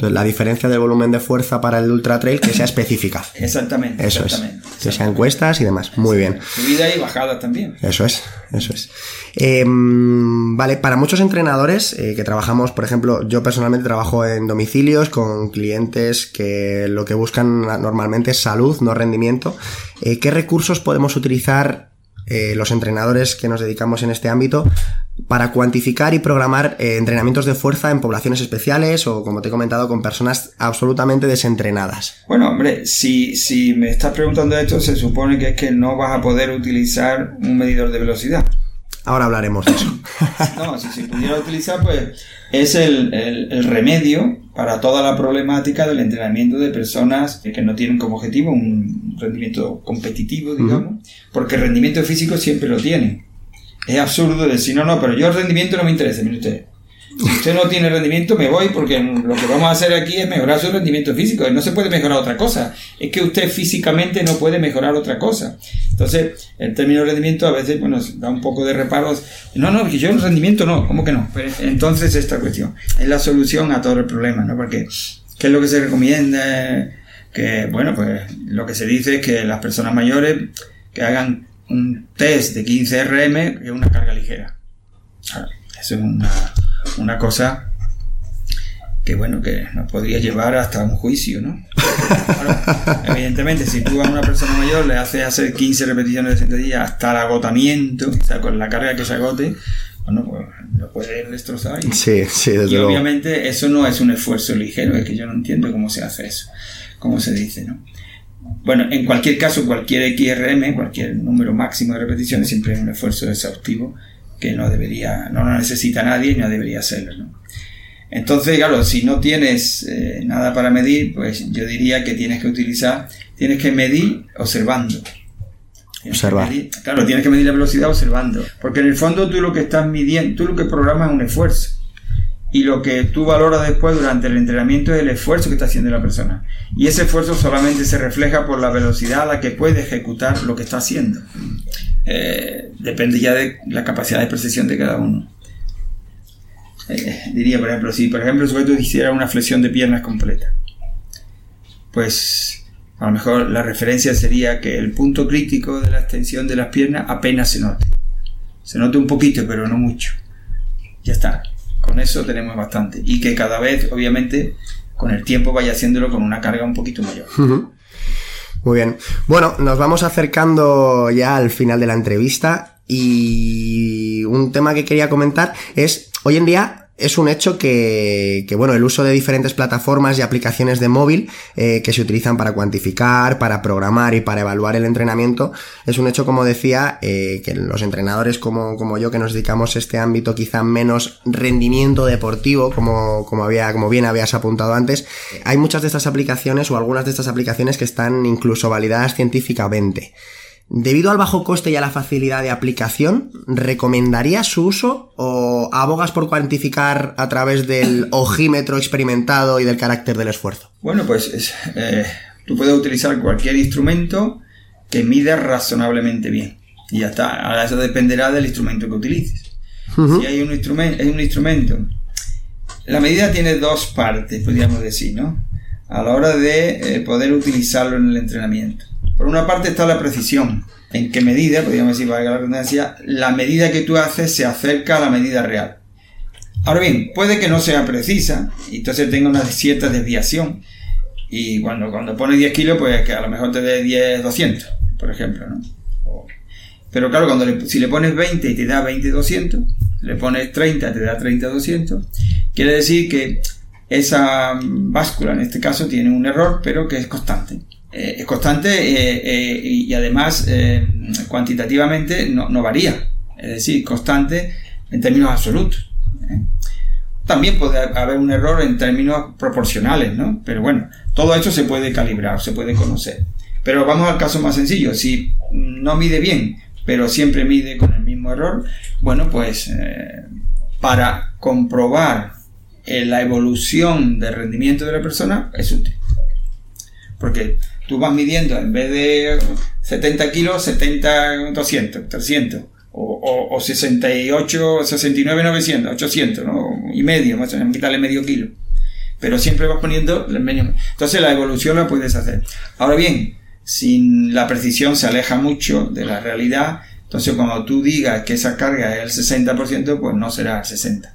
la diferencia del volumen de fuerza para el ultra trail que sea específica. Exactamente. Eso exactamente. es. que sean encuestas y demás. Muy bien. Subida y bajada también. Eso es, eso es. Eh, vale, para muchos entrenadores eh, que trabajamos, por ejemplo, yo personalmente trabajo en domicilios con clientes que lo que buscan normalmente es salud, no rendimiento. Eh, ¿Qué recursos podemos utilizar los entrenadores que nos dedicamos en este ámbito para cuantificar y programar entrenamientos de fuerza en poblaciones especiales o, como te he comentado, con personas absolutamente desentrenadas? Bueno, hombre, si, si me estás preguntando esto, se supone que es que no vas a poder utilizar un medidor de velocidad. Ahora hablaremos de eso. no, si se pudiera utilizar, pues es el, remedio para toda la problemática del entrenamiento de personas que no tienen como objetivo un rendimiento competitivo, digamos, porque el rendimiento físico siempre lo tienen. Es absurdo decir, no, no, pero yo el rendimiento no me interesa, mire usted. Si usted no tiene rendimiento, me voy porque lo que vamos a hacer aquí es mejorar su rendimiento físico. No se puede mejorar otra cosa. Es que usted físicamente no puede mejorar otra cosa. Entonces, el término rendimiento a veces bueno, da un poco de reparos. No, no, que yo el rendimiento no. ¿Cómo que no? Entonces, esta cuestión es la solución a todo el problema, ¿no? Porque, ¿qué es lo que se recomienda? Que, bueno, pues lo que se dice es que las personas mayores que hagan un test de 15 RM es una carga ligera. Eso es una una cosa que bueno, que nos podría llevar hasta un juicio, ¿no? evidentemente, si tú a una persona mayor le haces hacer 15 repeticiones de sentadilla hasta el agotamiento, o sea, con la carga que se agote, bueno, pues lo puede destrozar. Y, sí, sí, desde y obviamente eso no es un esfuerzo ligero, es que yo no entiendo cómo se hace eso, cómo se dice, ¿no? Bueno, en cualquier caso, cualquier XRM, cualquier número máximo de repeticiones, siempre es un esfuerzo exhaustivo que no debería, no lo necesita nadie y no debería hacerlo. ¿no? Entonces, claro, si no tienes eh, nada para medir, pues yo diría que tienes que utilizar, tienes que medir observando. Observar. claro, tienes que medir la velocidad observando. Porque en el fondo tú lo que estás midiendo, tú lo que programas es un esfuerzo. Y lo que tú valoras después durante el entrenamiento es el esfuerzo que está haciendo la persona. Y ese esfuerzo solamente se refleja por la velocidad a la que puede ejecutar lo que está haciendo. Eh, depende ya de la capacidad de precisión de cada uno. Eh, diría, por ejemplo, si por ejemplo el sujeto hiciera una flexión de piernas completa, pues a lo mejor la referencia sería que el punto crítico de la extensión de las piernas apenas se note. Se note un poquito, pero no mucho. Ya está. Con eso tenemos bastante. Y que cada vez, obviamente, con el tiempo vaya haciéndolo con una carga un poquito mayor. Muy bien. Bueno, nos vamos acercando ya al final de la entrevista y un tema que quería comentar es, hoy en día es un hecho que, bueno, el uso de diferentes plataformas y aplicaciones de móvil eh, que se utilizan para cuantificar, para programar y para evaluar el entrenamiento, es un hecho, como decía, eh, que los entrenadores como, como yo que nos dedicamos a este ámbito quizá menos rendimiento deportivo, como, como, había, como bien habías apuntado antes, hay muchas de estas aplicaciones o algunas de estas aplicaciones que están incluso validadas científicamente. Debido al bajo coste y a la facilidad de aplicación, ¿recomendarías su uso o abogas por cuantificar a través del ojímetro experimentado y del carácter del esfuerzo? Bueno, pues eh, tú puedes utilizar cualquier instrumento que mida razonablemente bien. Y ya está. Ahora eso dependerá del instrumento que utilices. Si hay un, instrumento, un instrumento. La medida tiene dos partes, podríamos decir, ¿no? A la hora de eh, poder utilizarlo en el entrenamiento. Por una parte está la precisión. En qué medida, podríamos decir, valga la redundancia, la medida que tú haces se acerca a la medida real. Ahora bien, puede que no sea precisa y entonces tenga una cierta desviación. Y cuando, cuando pones 10 kilos, pues que a lo mejor te dé 10, 200, por ejemplo, ¿no? Pero claro, cuando si le pones 20 y te da 20, 200, le pones 30 te da 30, 200, quiere decir que esa báscula en este caso tiene un error, pero que es constante. Eh, es constante eh, eh, y además cuantitativamente no, varía, es decir, constante en términos absolutos. También puede haber un error en términos proporcionales, ¿no? Pero bueno, todo esto se puede calibrar, se puede conocer. Pero vamos al caso más sencillo. Si no mide bien, pero siempre mide con el mismo error, bueno, pues para comprobar la evolución del rendimiento de la persona es útil. Porque tú vas midiendo en vez de 70 kilos, 70, 200, 300. O, o, 68, 69, 900, 800, ¿no? Y medio, más o menos, quitarle medio kilo. Pero siempre vas poniendo el medio. Entonces la evolución la puedes hacer. Ahora bien, sin la precisión se aleja mucho de la realidad. Entonces, cuando tú digas que esa carga es el 60%, pues no será el 60.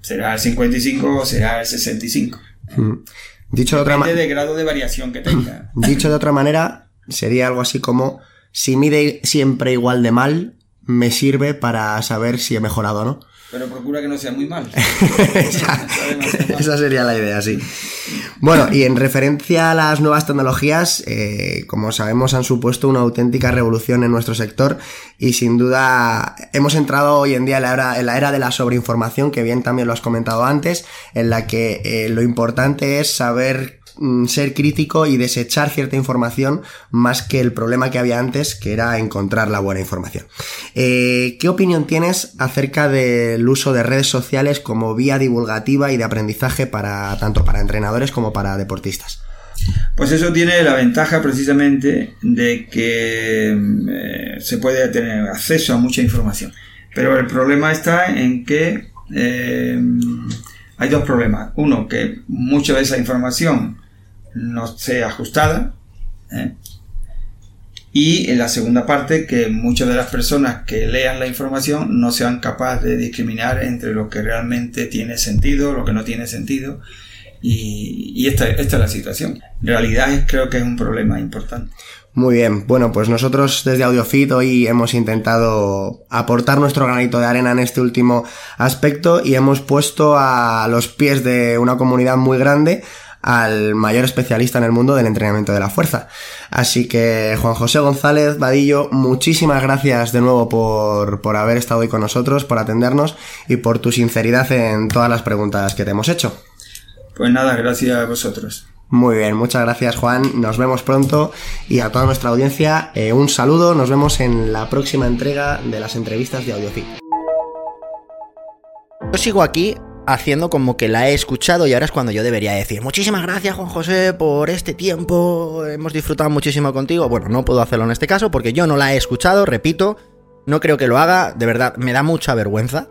Será el 55 o será el 65. Mm. Dicho de otra manera. de grado de variación que tenga. Dicho de otra manera, sería algo así como, si mide siempre igual de mal, me sirve para saber si he mejorado o no. Pero procura que no sea muy mal. esa, esa sería la idea, sí. Bueno, y en referencia a las nuevas tecnologías, eh, como sabemos, han supuesto una auténtica revolución en nuestro sector y sin duda hemos entrado hoy en día en la era, en la era de la sobreinformación, que bien también lo has comentado antes, en la que eh, lo importante es saber ser crítico y desechar cierta información más que el problema que había antes, que era encontrar la buena información. Eh, ¿Qué opinión tienes acerca del uso de redes sociales como vía divulgativa y de aprendizaje para tanto para entrenadores como para deportistas? Pues eso tiene la ventaja precisamente de que eh, se puede tener acceso a mucha información. Pero el problema está en que eh, hay dos problemas. Uno, que mucha de esa información no sea ajustada. ¿eh? Y en la segunda parte, que muchas de las personas que lean la información no sean capaces de discriminar entre lo que realmente tiene sentido, lo que no tiene sentido. Y, esta, esta es la situación. En realidad creo que es un problema importante. Muy bien, bueno, pues nosotros desde AudioFit hoy hemos intentado aportar nuestro granito de arena en este último aspecto y hemos puesto a los pies de una comunidad muy grande al mayor especialista en el mundo del entrenamiento de la fuerza. Así que Juan José González Vadillo, muchísimas gracias de nuevo por, por haber estado hoy con nosotros, por atendernos y por tu sinceridad en todas las preguntas que te hemos hecho. Pues nada, gracias a vosotros. Muy bien, muchas gracias Juan, nos vemos pronto y a toda nuestra audiencia eh, un saludo, nos vemos en la próxima entrega de las entrevistas de AudioFit. Yo sigo aquí haciendo como que la he escuchado y ahora es cuando yo debería decir muchísimas gracias Juan José por este tiempo, hemos disfrutado muchísimo contigo. Bueno, no puedo hacerlo en este caso porque yo no la he escuchado, repito, no creo que lo haga, de verdad, me da mucha vergüenza.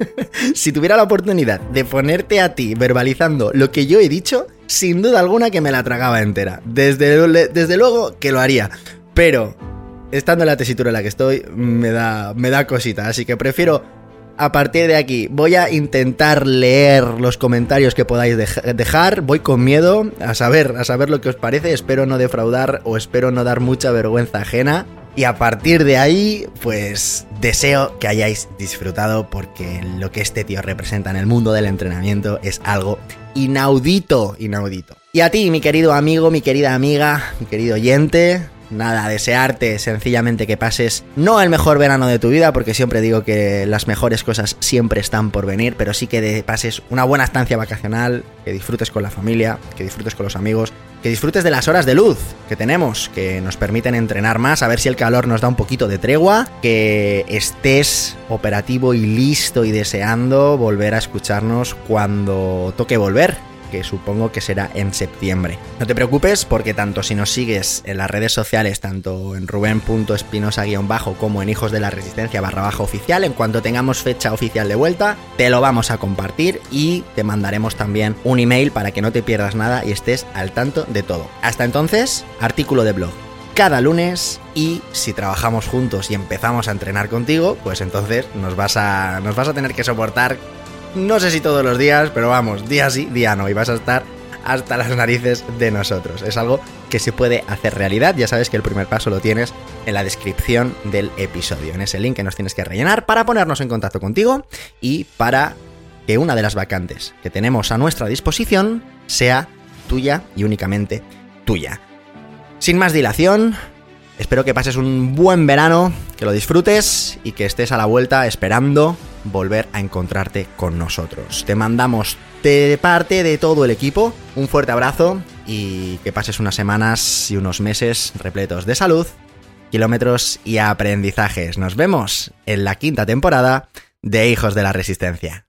si tuviera la oportunidad de ponerte a ti verbalizando lo que yo he dicho, sin duda alguna que me la tragaba entera. Desde, desde luego que lo haría. Pero, estando en la tesitura en la que estoy, me da, me da cosita. Así que prefiero a partir de aquí voy a intentar leer los comentarios que podáis dej- dejar. Voy con miedo a saber, a saber lo que os parece. Espero no defraudar o espero no dar mucha vergüenza ajena. Y a partir de ahí, pues deseo que hayáis disfrutado porque lo que este tío representa en el mundo del entrenamiento es algo inaudito, inaudito. Y a ti, mi querido amigo, mi querida amiga, mi querido oyente, Nada, desearte sencillamente que pases no el mejor verano de tu vida, porque siempre digo que las mejores cosas siempre están por venir, pero sí que de- pases una buena estancia vacacional, que disfrutes con la familia, que disfrutes con los amigos, que disfrutes de las horas de luz que tenemos, que nos permiten entrenar más, a ver si el calor nos da un poquito de tregua, que estés operativo y listo y deseando volver a escucharnos cuando toque volver que supongo que será en septiembre. No te preocupes porque tanto si nos sigues en las redes sociales, tanto en ruben.espinosa-bajo como en hijos de la resistencia barra baja oficial, en cuanto tengamos fecha oficial de vuelta, te lo vamos a compartir y te mandaremos también un email para que no te pierdas nada y estés al tanto de todo. Hasta entonces, artículo de blog cada lunes y si trabajamos juntos y empezamos a entrenar contigo, pues entonces nos vas a, nos vas a tener que soportar no sé si todos los días, pero vamos, día sí, día no, y vas a estar hasta las narices de nosotros. Es algo que se puede hacer realidad, ya sabes que el primer paso lo tienes en la descripción del episodio, en ese link que nos tienes que rellenar para ponernos en contacto contigo y para que una de las vacantes que tenemos a nuestra disposición sea tuya y únicamente tuya. Sin más dilación, espero que pases un buen verano, que lo disfrutes y que estés a la vuelta esperando volver a encontrarte con nosotros. Te mandamos de parte de todo el equipo un fuerte abrazo y que pases unas semanas y unos meses repletos de salud, kilómetros y aprendizajes. Nos vemos en la quinta temporada de Hijos de la Resistencia.